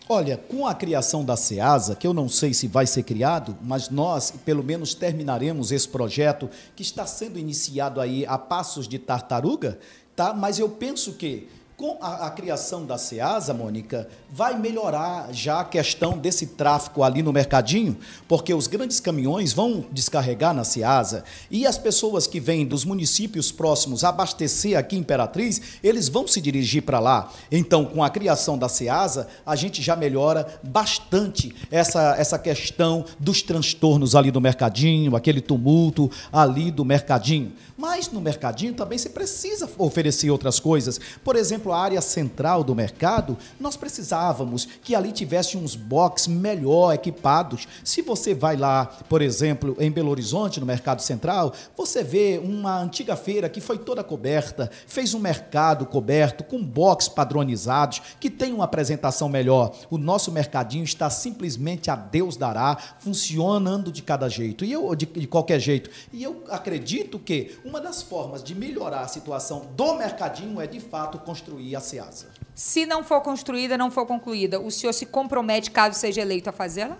Olha, com a criação da SEASA, que eu não sei se vai ser criado, mas nós, pelo menos, terminaremos esse projeto que está sendo iniciado aí a passos de tartaruga, tá? Mas eu penso que Com a, a, criação da SEASA, Mônica, vai melhorar já a questão desse tráfego ali no mercadinho, porque os grandes caminhões vão descarregar na SEASA e as pessoas que vêm dos municípios próximos abastecer aqui em Imperatriz, eles vão se dirigir para lá. Então, com a criação da SEASA, a gente já melhora bastante essa, essa questão dos transtornos ali do mercadinho, aquele tumulto ali do mercadinho. Mas no mercadinho também se precisa oferecer outras coisas. Por exemplo, a área central do mercado, nós precisávamos que ali tivesse uns box melhor equipados. Se você vai lá, por exemplo, em Belo Horizonte, no mercado central, você vê uma antiga feira que foi toda coberta, fez um mercado coberto com box padronizados, que tem uma apresentação melhor. O nosso mercadinho está simplesmente a Deus dará, funcionando de cada jeito, e eu de, de qualquer jeito. E eu acredito que uma das formas de melhorar a situação do mercadinho é, de fato, construir a SEASA.
Se não for construída, não for concluída, o senhor se compromete, caso seja eleito, a fazê-la?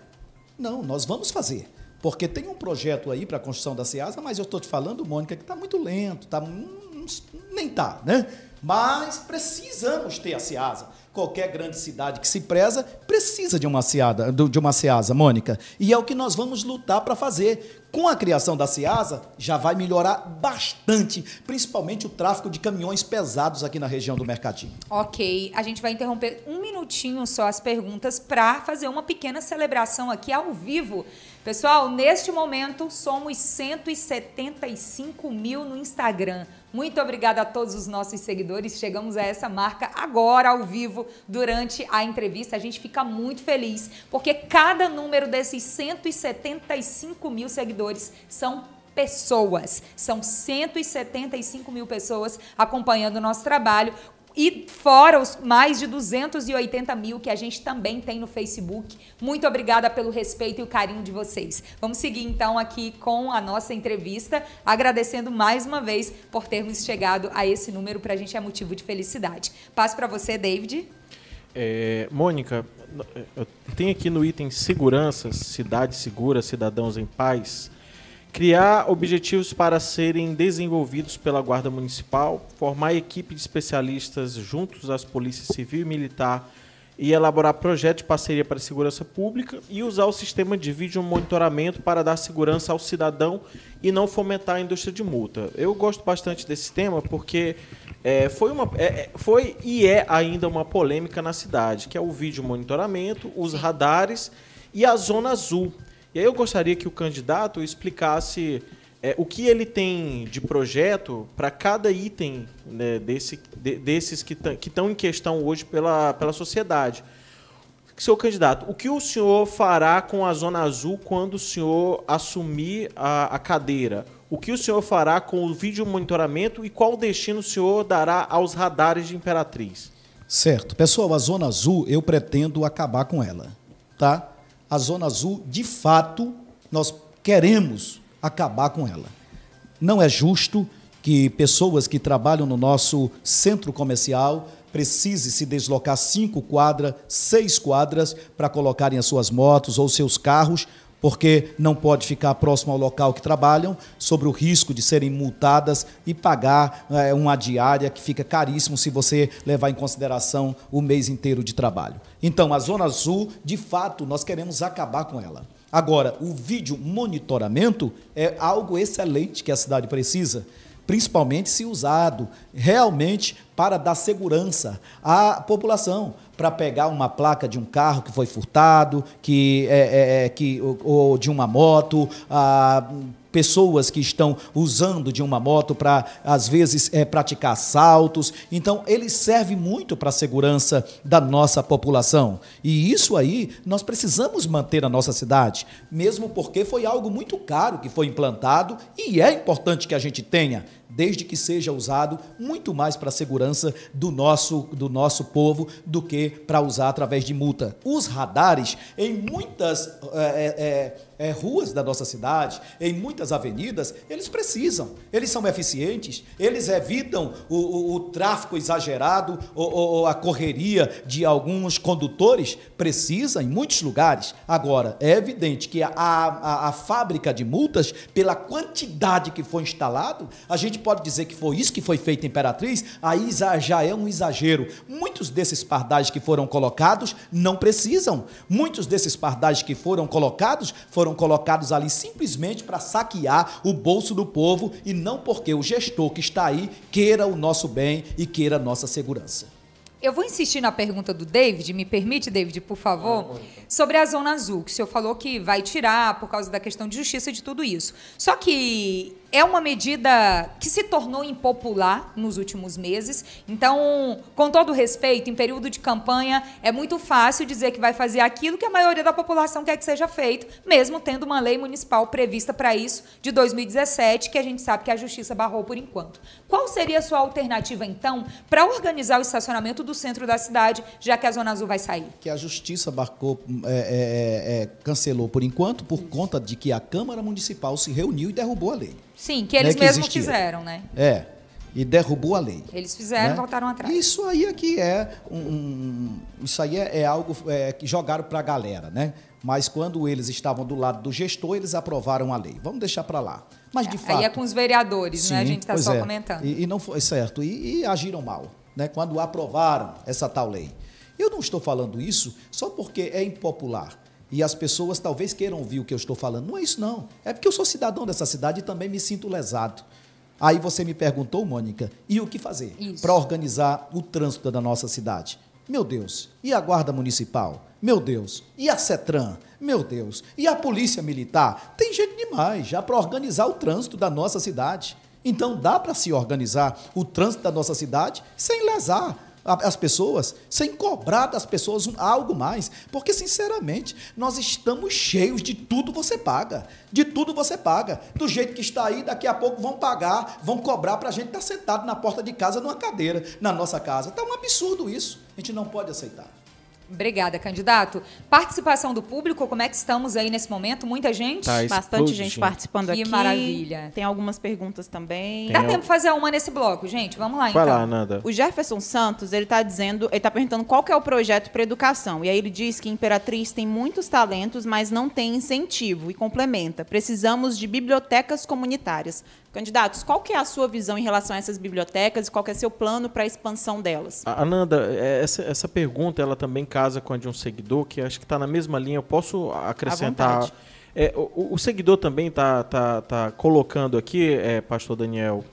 Não, nós vamos fazer. Porque tem um projeto aí para a construção da SEASA, mas eu estou te falando, Mônica, que está muito lento, tá, nem está, né? Mas precisamos ter a SEASA. Qualquer grande cidade que se preza precisa de uma SEASA, de uma SEASA, Mônica. E é o que nós vamos lutar para fazer. Com a criação da SEASA, já vai melhorar bastante, principalmente o tráfego de caminhões pesados aqui na região do Mercadinho.
Ok, a gente vai interromper um minutinho só as perguntas para fazer uma pequena celebração aqui ao vivo. Pessoal, neste momento somos 175 mil no Instagram. Muito obrigada a todos os nossos seguidores. Chegamos a essa marca agora ao vivo durante a entrevista. A gente fica muito feliz porque cada número desses 175 mil seguidores são pessoas. São 175 mil pessoas acompanhando o nosso trabalho. E fora os mais de 280 mil que a gente também tem no Facebook. Muito obrigada pelo respeito e o carinho de vocês. Vamos seguir então aqui com a nossa entrevista, agradecendo mais uma vez por termos chegado a esse número. Para a gente é motivo de felicidade. Passo para você, David.
É, Mônica, tem aqui no item segurança, cidade segura, cidadãos em paz criar objetivos para serem desenvolvidos pela Guarda Municipal, formar equipe de especialistas juntos às polícias civil e militar e elaborar projetos de parceria para a segurança pública e usar o sistema de vídeo monitoramento para dar segurança ao cidadão e não fomentar a indústria de multa. Eu gosto bastante desse tema porque é, foi, uma, é, é foi e é ainda uma polêmica na cidade, que é o vídeo monitoramento, os radares e a zona azul. E aí eu gostaria que o candidato explicasse é, o que ele tem de projeto para cada item né, desse, de, desses que estão em questão hoje pela, pela sociedade. Seu candidato, o que o senhor fará com a Zona Azul quando o senhor assumir a, a cadeira? O que o senhor fará com o vídeo monitoramento e qual destino o senhor dará aos radares de Imperatriz?
Certo. Pessoal, a Zona Azul, eu pretendo acabar com ela. Tá? A Zona Azul, de fato, nós queremos acabar com ela. Não é justo que pessoas que trabalham no nosso centro comercial precisem se deslocar cinco quadras, seis quadras para colocarem as suas motos ou seus carros, porque não pode ficar próximo ao local que trabalham, sobre o risco de serem multadas e pagar é, uma diária que fica caríssimo se você levar em consideração o mês inteiro de trabalho. Então, a Zona Azul, de fato, nós queremos acabar com ela. Agora, o vídeo monitoramento é algo excelente que a cidade precisa, principalmente se usado realmente para dar segurança à população, para pegar uma placa de um carro que foi furtado, que é, é, é que ou, ou, de uma moto, a, pessoas que estão usando de uma moto para, às vezes, é, praticar assaltos. Então, ele serve muito para a segurança da nossa população. E isso aí nós precisamos manter na nossa cidade, mesmo porque foi algo muito caro que foi implantado e é importante que a gente tenha desde que seja usado muito mais para a segurança do nosso, do nosso povo do que para usar através de multa. Os radares, em muitas é, é, é, ruas da nossa cidade, em muitas avenidas, eles precisam, eles são eficientes, eles evitam o, o, o tráfego exagerado ou, ou, a correria de alguns condutores, precisa em muitos lugares. Agora, é evidente que a, a, a fábrica de multas, pela quantidade que foi instalado, a gente pode dizer que foi isso que foi feito em Imperatriz, aí já é um exagero. Muitos desses pardais que foram colocados não precisam. Muitos desses pardais que foram colocados foram colocados ali simplesmente para saquear o bolso do povo e não porque o gestor que está aí queira o nosso bem e queira a nossa segurança.
Eu vou insistir na pergunta do David, me permite, David, por favor, sobre a Zona Azul, que o senhor falou que vai tirar por causa da questão de justiça e de tudo isso. Só que é uma medida que se tornou impopular nos últimos meses. Então, com todo respeito, em período de campanha, é muito fácil dizer que vai fazer aquilo que a maioria da população quer que seja feito, mesmo tendo uma lei municipal prevista para isso de 2017, que a gente sabe que a justiça barrou por enquanto. Qual seria a sua alternativa, então, para organizar o estacionamento do centro da cidade, já que a Zona Azul vai sair?
Que a justiça barcou, é, é, é, cancelou por enquanto, por conta de que a Câmara Municipal se reuniu e derrubou a lei.
Sim, que eles né, mesmos fizeram, né?
É. E derrubou a lei.
Eles fizeram né? e voltaram atrás.
Isso aí aqui é um, um isso aí é, é algo é, que jogaram para a galera, né? Mas quando eles estavam do lado do gestor, eles aprovaram a lei. Vamos deixar para lá. Mas de é, fato.
Aí é com os vereadores, sim, né? A gente está só
é.
comentando.
E, e, não foi certo. E, e agiram mal, né? Quando aprovaram essa tal lei. Eu não estou falando isso só porque é impopular e as pessoas talvez queiram ouvir o que eu estou falando. Não é isso, não. É porque eu sou cidadão dessa cidade e também me sinto lesado. Aí você me perguntou, Mônica, e o que fazer para organizar o trânsito da nossa cidade? Meu Deus, e a Guarda Municipal? Meu Deus, e a CETRAN? Meu Deus, e a Polícia Militar? Tem gente demais já para organizar o trânsito da nossa cidade. Então dá para se organizar o trânsito da nossa cidade sem lesar as pessoas, sem cobrar das pessoas algo mais. Porque, sinceramente, nós estamos cheios de tudo você paga. De tudo você paga. Do jeito que está aí, daqui a pouco vão pagar, vão cobrar para a gente estar tá sentado na porta de casa numa cadeira, na nossa casa. Está um absurdo isso. A gente não pode aceitar.
Obrigada, candidato. Participação do público, como é que estamos aí nesse momento? Muita gente?
Tá Bastante gente participando
que
aqui.
Que maravilha.
Tem algumas perguntas também.
Tem Dá tempo de fazer uma nesse bloco, gente. Vamos lá,
Vai
então.
lá, Nanda.
O Jefferson Santos, ele está dizendo, ele está perguntando qual que é o projeto para educação. E aí ele diz que Imperatriz tem muitos talentos, mas não tem incentivo e complementa. Precisamos de bibliotecas comunitárias. Candidatos, qual que é a sua visão em relação a essas bibliotecas e qual que é seu plano para a expansão delas?
Ananda, é, essa, essa pergunta ela também casa com a de um seguidor que acho que está na mesma linha. Eu posso acrescentar? É, o, o, seguidor também está tá, tá colocando aqui, é, Pastor Daniel,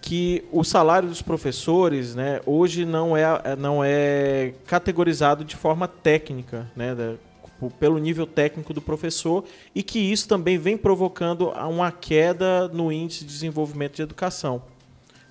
que o salário dos professores, né, hoje não é, não é categorizado de forma técnica, né, pelo nível técnico do professor e que isso também vem provocando uma queda no índice de desenvolvimento de educação.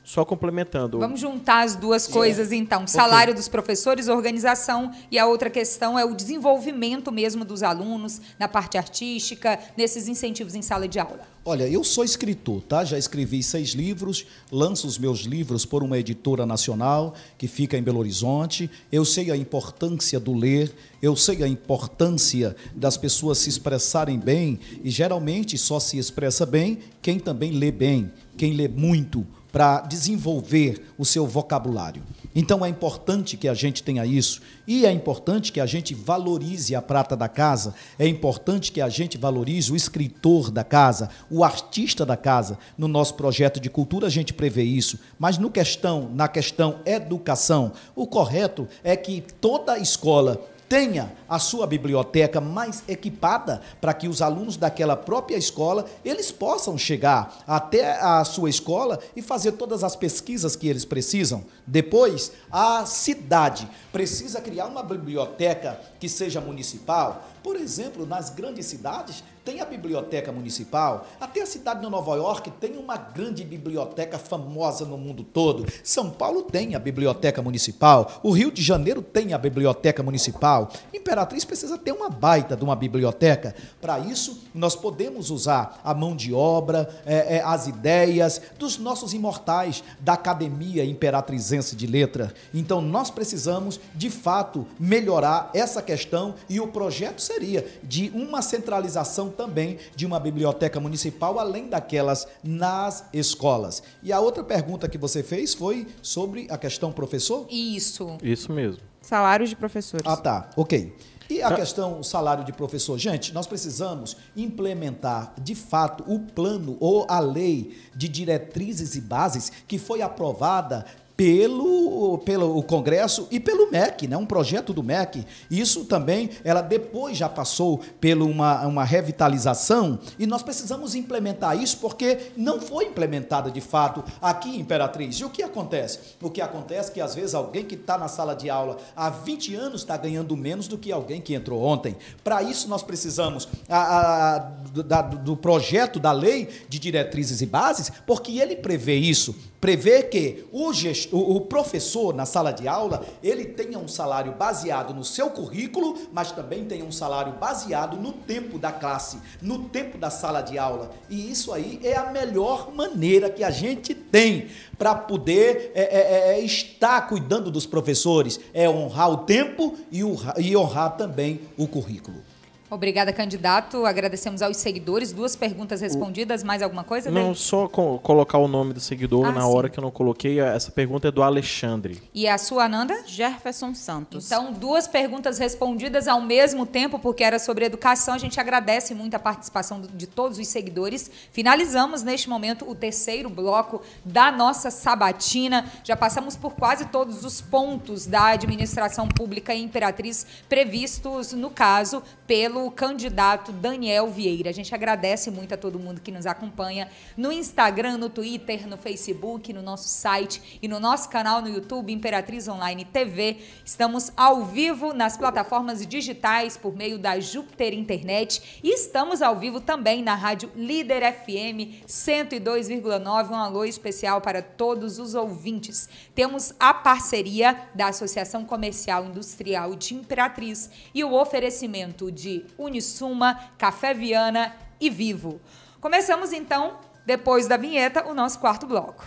Só complementando.
Vamos juntar as duas coisas, então. Salário okay. dos professores, organização, e a outra questão é o desenvolvimento mesmo dos alunos na parte artística, nesses incentivos em sala de aula.
Olha, eu sou escritor, tá? Já escrevi seis livros, lanço os meus livros por uma editora nacional que fica em Belo Horizonte. Eu sei a importância do ler, eu sei a importância das pessoas se expressarem bem, e geralmente só se expressa bem quem também lê bem, quem lê muito para desenvolver o seu vocabulário. Então é importante que a gente tenha isso e é importante que a gente valorize a prata da casa, é importante que a gente valorize o escritor da casa, o artista da casa. No nosso projeto de cultura a gente prevê isso, mas no questão, na questão educação, o correto é que toda escola tenha a sua biblioteca mais equipada para que os alunos daquela própria escola eles possam chegar até a sua escola e fazer todas as pesquisas que eles precisam. Depois, a cidade precisa criar uma biblioteca que seja municipal. Por exemplo, nas grandes cidades, tem a biblioteca municipal. Até a cidade de Nova York tem uma grande biblioteca famosa no mundo todo. São Paulo tem a biblioteca municipal. O Rio de Janeiro tem a biblioteca municipal. Imperatriz precisa ter uma baita de uma biblioteca. Para isso, nós podemos usar a mão de obra, é, é, as ideias dos nossos imortais da Academia Imperatrizense de Letra. Então, nós precisamos, de fato, melhorar essa questão e o projeto seria de uma centralização também de uma biblioteca municipal, além daquelas nas escolas. E a outra pergunta que você fez foi sobre a questão professor?
Isso.
Isso mesmo.
Salários de professores.
Ah, tá. Ok. E a questão, o salário de professor. Gente, nós precisamos implementar, de fato, o plano ou a lei de diretrizes e bases que foi aprovada pelo, pelo Congresso e pelo MEC, né? um projeto do MEC. Isso também, ela depois já passou por uma, uma revitalização e nós precisamos implementar isso porque não foi implementada de fato aqui em Imperatriz. E o que acontece? O que acontece é que às vezes alguém que está na sala de aula há 20 anos está ganhando menos do que alguém que entrou ontem. Para isso nós precisamos a, a, da, do projeto da lei de diretrizes e bases, porque ele prevê isso prevê que o, gest... o, professor na sala de aula ele tenha um salário baseado no seu currículo, mas também tenha um salário baseado no tempo da classe, no tempo da sala de aula. E isso aí é a melhor maneira que a gente tem para poder é, é, é, é, estar cuidando dos professores, é honrar o tempo e, o, e honrar também o currículo.
Obrigada, candidato. Agradecemos aos seguidores. Duas perguntas respondidas. Mais alguma coisa?
Não, só co colocar o nome do seguidor ah, na sim. hora que eu não coloquei. Essa pergunta é do Alexandre.
E a sua, Ananda?
Jefferson Santos.
Então, duas perguntas respondidas ao mesmo tempo, porque era sobre educação. A gente agradece muito a participação de todos os seguidores. Finalizamos, neste momento, o terceiro bloco da nossa sabatina. Já passamos por quase todos os pontos da administração pública Imperatriz previstos, no caso, pelo pelo candidato Daniel Vieira. A gente agradece muito a todo mundo que nos acompanha no Instagram, no Twitter, no Facebook, no nosso site e no nosso canal no YouTube, Imperatriz Online TV. Estamos ao vivo nas plataformas digitais por meio da Júpiter Internet e estamos ao vivo também na rádio Líder FM 102,9. Um alô especial para todos os ouvintes. Temos a parceria da Associação Comercial Industrial de Imperatriz e o oferecimento de Unisuma, Café Viana e Vivo. Começamos então, depois da vinheta, o nosso quarto bloco.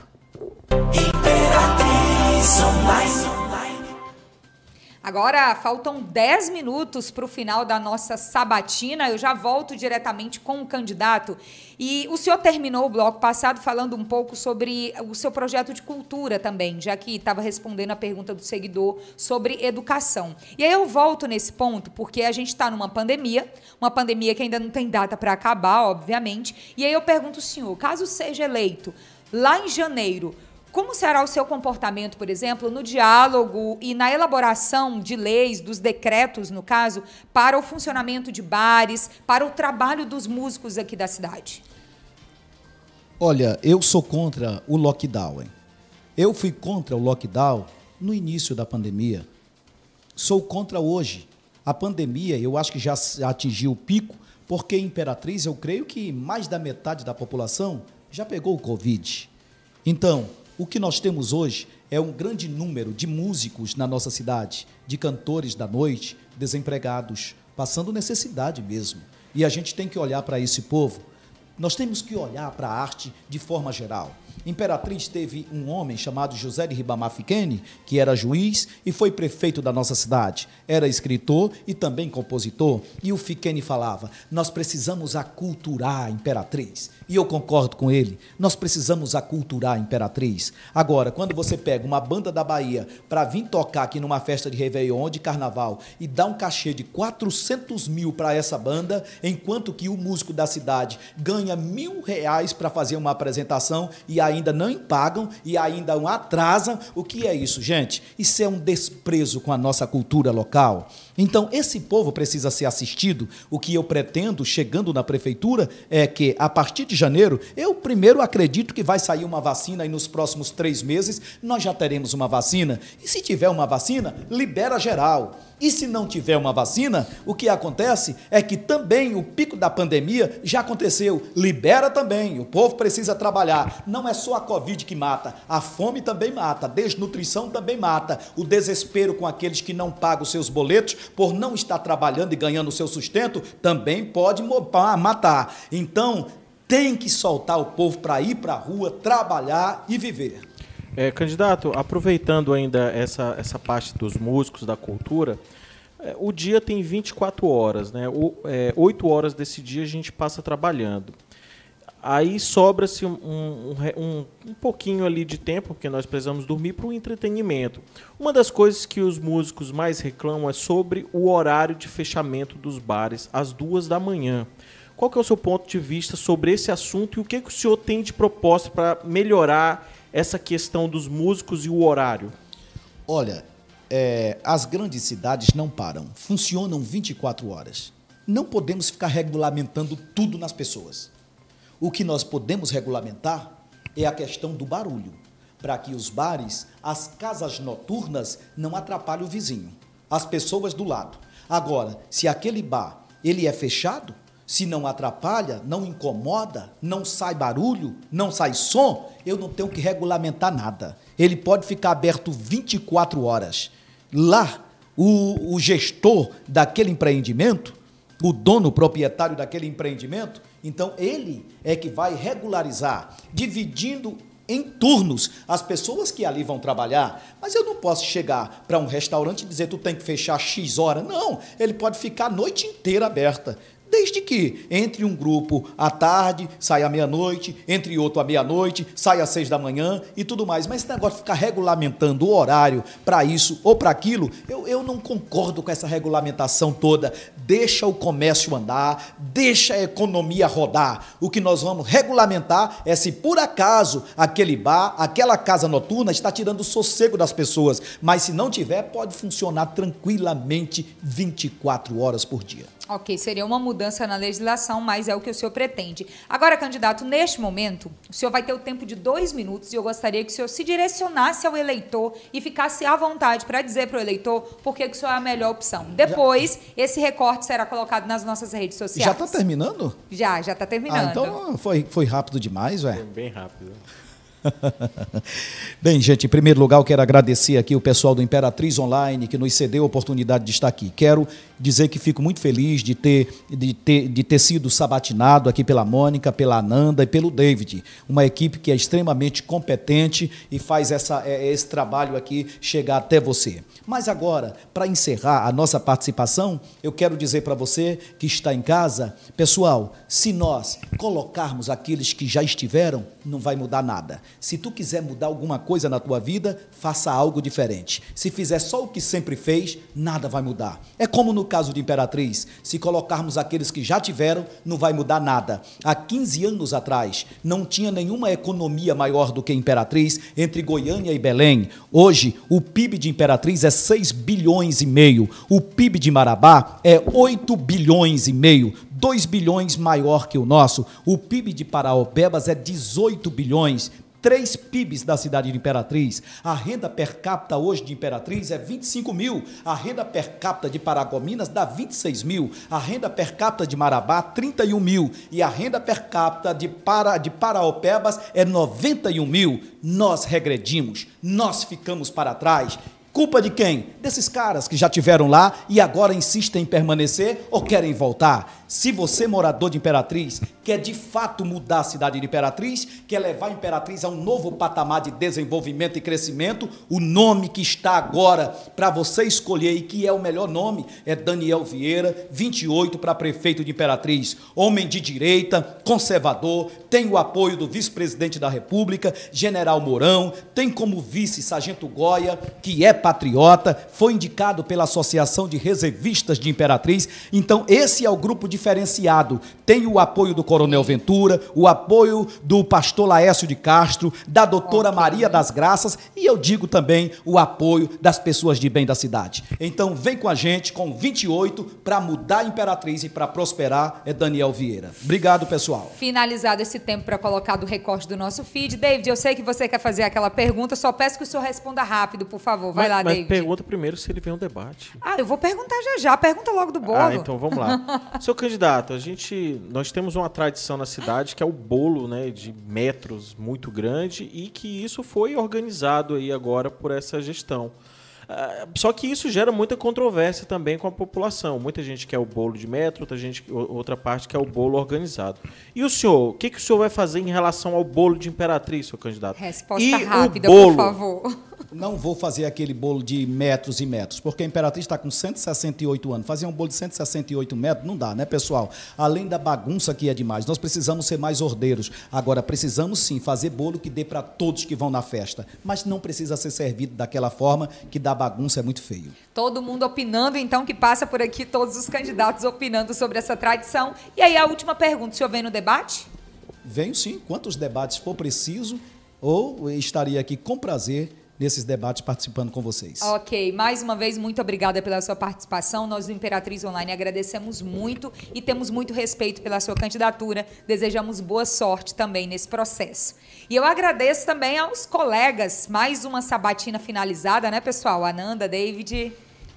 Imperatriz Online. Agora faltam 10 minutos para o final da nossa sabatina. Eu já volto diretamente com o candidato. E o senhor terminou o bloco passado falando um pouco sobre o seu projeto de cultura também, já que estava respondendo a pergunta do seguidor sobre educação. E aí eu volto nesse ponto, porque a gente está numa pandemia, uma pandemia que ainda não tem data para acabar, obviamente. E aí eu pergunto ao senhor, caso seja eleito lá em janeiro, como será o seu comportamento, por exemplo, no diálogo e na elaboração de leis, dos decretos, no caso, para o funcionamento de bares, para o trabalho dos músicos aqui da cidade?
Olha, eu sou contra o lockdown. Eu fui contra o lockdown no início da pandemia. Sou contra hoje. A pandemia, eu acho que já atingiu o pico, porque Imperatriz, eu creio que mais da metade da população já pegou o Covid. Então, o que nós temos hoje é um grande número de músicos na nossa cidade, de cantores da noite, desempregados, passando necessidade mesmo. E a gente tem que olhar para esse povo. Nós temos que olhar para a arte de forma geral. Imperatriz teve um homem chamado José de Ribamar Fiquene, que era juiz e foi prefeito da nossa cidade. Era escritor e também compositor. E o Fiquene falava: Nós precisamos aculturar a Imperatriz. E eu concordo com ele. Nós precisamos aculturar a Imperatriz. Agora, quando você pega uma banda da Bahia para vir tocar aqui numa festa de Réveillon de Carnaval e dá um cachê de 400 mil para essa banda, enquanto que o músico da cidade ganha mil reais para fazer uma apresentação e ainda não pagam e ainda atrasam. O que é isso, gente? Isso é um desprezo com a nossa cultura local. Então, esse povo precisa ser assistido. O que eu pretendo, chegando na prefeitura, é que, a partir de janeiro, eu primeiro acredito que vai sair uma vacina e nos próximos três meses nós já teremos uma vacina. E se tiver uma vacina, libera geral. E se não tiver uma vacina, o que acontece é que também o pico da pandemia já aconteceu. Libera também. O povo precisa trabalhar. Não é só a Covid que mata. A fome também mata. A desnutrição também mata. O desespero com aqueles que não pagam seus boletos por não estar trabalhando e ganhando o seu sustento também pode matar. Então, tem que soltar o povo para ir para a rua, trabalhar e viver.
É, candidato, aproveitando ainda essa, essa parte dos músicos, da cultura, é, o dia tem 24 horas, né? O, é, 8 horas desse dia a gente passa trabalhando. Aí sobra-se um, um, um, um, pouquinho ali de tempo, porque nós precisamos dormir, para o entretenimento. Uma das coisas que os músicos mais reclamam é sobre o horário de fechamento dos bares, às duas da manhã. Qual que é o seu ponto de vista sobre esse assunto e o que, que o senhor tem de proposta para melhorar essa questão dos músicos e o horário?
Olha, é, as grandes cidades não param, funcionam 24 horas. Não podemos ficar regulamentando tudo nas pessoas. O que nós podemos regulamentar é a questão do barulho, para que os bares, as casas noturnas não atrapalhem o vizinho, as pessoas do lado. Agora, se aquele bar ele é fechado, se não atrapalha, não incomoda, não sai barulho, não sai som, eu não tenho que regulamentar nada. Ele pode ficar aberto 24 horas. Lá, o, o gestor daquele empreendimento, o dono, o proprietário daquele empreendimento, então ele é que vai regularizar, dividindo em turnos as pessoas que ali vão trabalhar. Mas eu não posso chegar para um restaurante e dizer tu tem que fechar X hora. Não, ele pode ficar a noite inteira aberta. Desde que entre um grupo à tarde, sai à meia-noite, entre outro à meia-noite, sai às seis da manhã e tudo mais. Mas esse negócio de ficar regulamentando o horário para isso ou para aquilo, eu, eu não concordo com essa regulamentação toda. Deixa o comércio andar, deixa a economia rodar. O que nós vamos regulamentar é se por acaso aquele bar, aquela casa noturna está tirando o sossego das pessoas. Mas se não tiver, pode funcionar tranquilamente 24 horas por dia.
Ok, seria uma mudança na legislação, mas é o que o senhor pretende. Agora, candidato, neste momento, o senhor vai ter o tempo de dois minutos e eu gostaria que o senhor se direcionasse ao eleitor e ficasse à vontade para dizer para o eleitor por que o senhor é a melhor opção. Depois, já... esse recorte será colocado nas nossas redes sociais.
Já está terminando?
Já, já está terminando.
Ah, então foi, foi rápido demais, ué.
Bem rápido.
Bem, gente, em primeiro lugar, eu quero agradecer aqui o pessoal do Imperatriz Online que nos cedeu a oportunidade de estar aqui. Quero dizer que fico muito feliz de ter, de ter, de ter sido sabatinado aqui pela Mônica, pela Ananda e pelo David, uma equipe que é extremamente competente e faz essa, é, esse trabalho aqui chegar até você. Mas agora, para encerrar a nossa participação, eu quero dizer para você que está em casa, pessoal, se nós colocarmos aqueles que já estiveram, não vai mudar nada. Se tu quiser mudar alguma coisa na tua vida, faça algo diferente. Se fizer só o que sempre fez, nada vai mudar. É como no caso de Imperatriz, se colocarmos aqueles que já tiveram, não vai mudar nada. Há 15 anos atrás, não tinha nenhuma economia maior do que Imperatriz entre Goiânia e Belém. Hoje, o PIB de Imperatriz é 6 bilhões e meio. O PIB de Marabá é 8 bilhões e meio. 2 bilhões maior que o nosso. O PIB de Paraopebas é 18 bilhões três PIBs da cidade de Imperatriz. A renda per capita hoje de Imperatriz é 25 mil. A renda per capita de Paragominas dá 26 mil. A renda per capita de Marabá, 31 mil. E a renda per capita de, para, de Paraopebas é 91 mil. Nós regredimos, nós ficamos para trás. Culpa de quem? Desses caras que já tiveram lá e agora insistem em permanecer ou querem voltar. Se você, morador de Imperatriz, quer de fato mudar a cidade de Imperatriz, quer levar a Imperatriz a um novo patamar de desenvolvimento e crescimento, o nome que está agora para você escolher e que é o melhor nome é Daniel Vieira, 28 para prefeito de Imperatriz. Homem de direita, conservador, tem o apoio do vice-presidente da República, General Mourão, tem como vice Sargento Goya, que é patriota, foi indicado pela Associação de Reservistas de Imperatriz. Então, esse é o grupo diferenciado. Tem o apoio do Coronel Ventura, o apoio do pastor Laércio de Castro, da doutora Maria das Graças e eu digo também o apoio das pessoas de bem da cidade. Então vem com a gente com 28 para mudar a Imperatriz e para prosperar é Daniel Vieira. Obrigado, pessoal.
Finalizado esse tempo para colocar do recorte do nosso feed. David, eu sei que você quer fazer aquela pergunta, só peço que o senhor responda rápido, por favor. Vai lá,
mas
David.
pergunta primeiro se ele vem um debate.
Ah, eu vou perguntar já já. Pergunta logo do bolo.
Ah, então vamos lá. Seu candidato, a gente, nós temos uma tradição na cidade que é o bolo, né, de metros muito grande e que isso foi organizado aí agora por essa gestão. Uh, só que isso gera muita controvérsia também com a população. Muita gente quer o bolo de metro, outra, gente, outra parte quer o bolo organizado. E o senhor, o que, que o senhor vai fazer em relação ao bolo de Imperatriz, seu candidato?
Resposta e rápida, por favor.
Não vou fazer aquele bolo de metros e metros, porque a Imperatriz está com 168 anos. Fazer um bolo de 168 metros não dá, né, pessoal? Além da bagunça que é demais, nós precisamos ser mais ordeiros. Agora, precisamos sim fazer bolo que dê para todos que vão na festa, mas não precisa ser servido daquela forma que dá bagunça, é muito feio.
Todo mundo opinando, então, que passa por aqui, todos os candidatos opinando sobre essa tradição. E aí, a última pergunta: o senhor vem no debate?
Venho sim, quantos debates for preciso, ou estaria aqui com prazer nesses debates participando com vocês.
Ok, mais uma vez, muito obrigada pela sua participação. Nós do Imperatriz Online agradecemos muito e temos muito respeito pela sua candidatura. Desejamos boa sorte também nesse processo. E eu agradeço também aos colegas. Mais uma sabatina finalizada, né, pessoal? Ananda, David.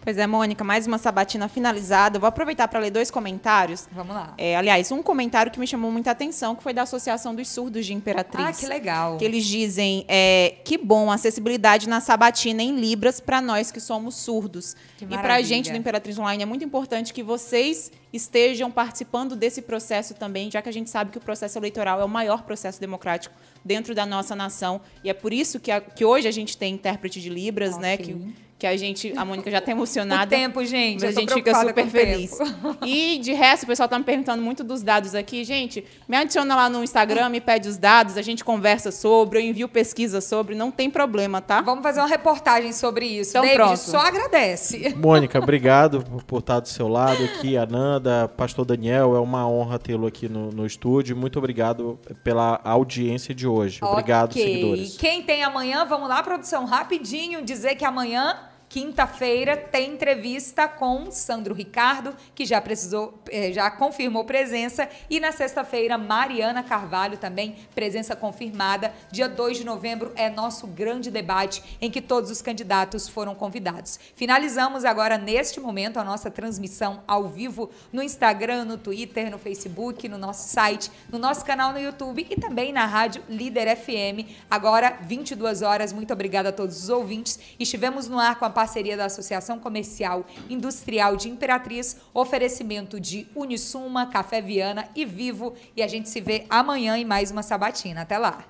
Pois é, Mônica, mais uma sabatina finalizada. Vou aproveitar para ler dois comentários.
Vamos lá.
É, aliás, um comentário que me chamou muita atenção, que foi da Associação dos Surdos de Imperatriz.
Ah, que legal.
Que eles dizem é, que bom a acessibilidade na sabatina em Libras para nós que somos surdos.
Que
e para a gente do Imperatriz Online é muito importante que vocês estejam participando desse processo também, já que a gente sabe que o processo eleitoral é o maior processo democrático dentro da nossa nação. E é por isso que, a- que hoje a gente tem intérprete de Libras, né?
Ok.
Que, que a gente, a Mônica já está emocionada.
O tempo, gente,
Mas a gente fica super feliz.
tempo.
E de resto, o pessoal está me perguntando muito dos dados aqui. Gente, me adiciona lá no Instagram, me pede os dados, a gente conversa sobre, eu envio pesquisa sobre, não tem problema, tá?
Vamos fazer uma reportagem sobre isso.
Então,
David,
pronto.
só agradece.
Mônica, obrigado por- estar do seu lado aqui. Ananda, Pastor Daniel, é uma honra tê-lo aqui no, no estúdio. Muito obrigado pela audiência de hoje. Obrigado,
Ok.
seguidores.
Quem tem amanhã, vamos lá, produção, rapidinho, dizer que amanhã, quinta-feira, tem entrevista com Sandro Ricardo, que já precisou, eh, já confirmou presença. E na sexta-feira, Mariana Carvalho também, presença confirmada. Dia 2 de novembro é nosso grande debate em que todos os candidatos foram convidados. Finalizamos agora, neste momento, a nossa transmissão ao vivo no Instagram, no Twitter, no Facebook, no nosso site, no nosso canal no YouTube e também na rádio Líder FM. Agora, 22 horas. Muito obrigada a todos os ouvintes. Estivemos no ar com a parceria da Associação Comercial Industrial de Imperatriz, oferecimento de Unisuma, Café Viana e Vivo. E a gente se vê amanhã em mais uma sabatina. Até lá.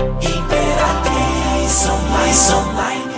Imperatriz, são mais.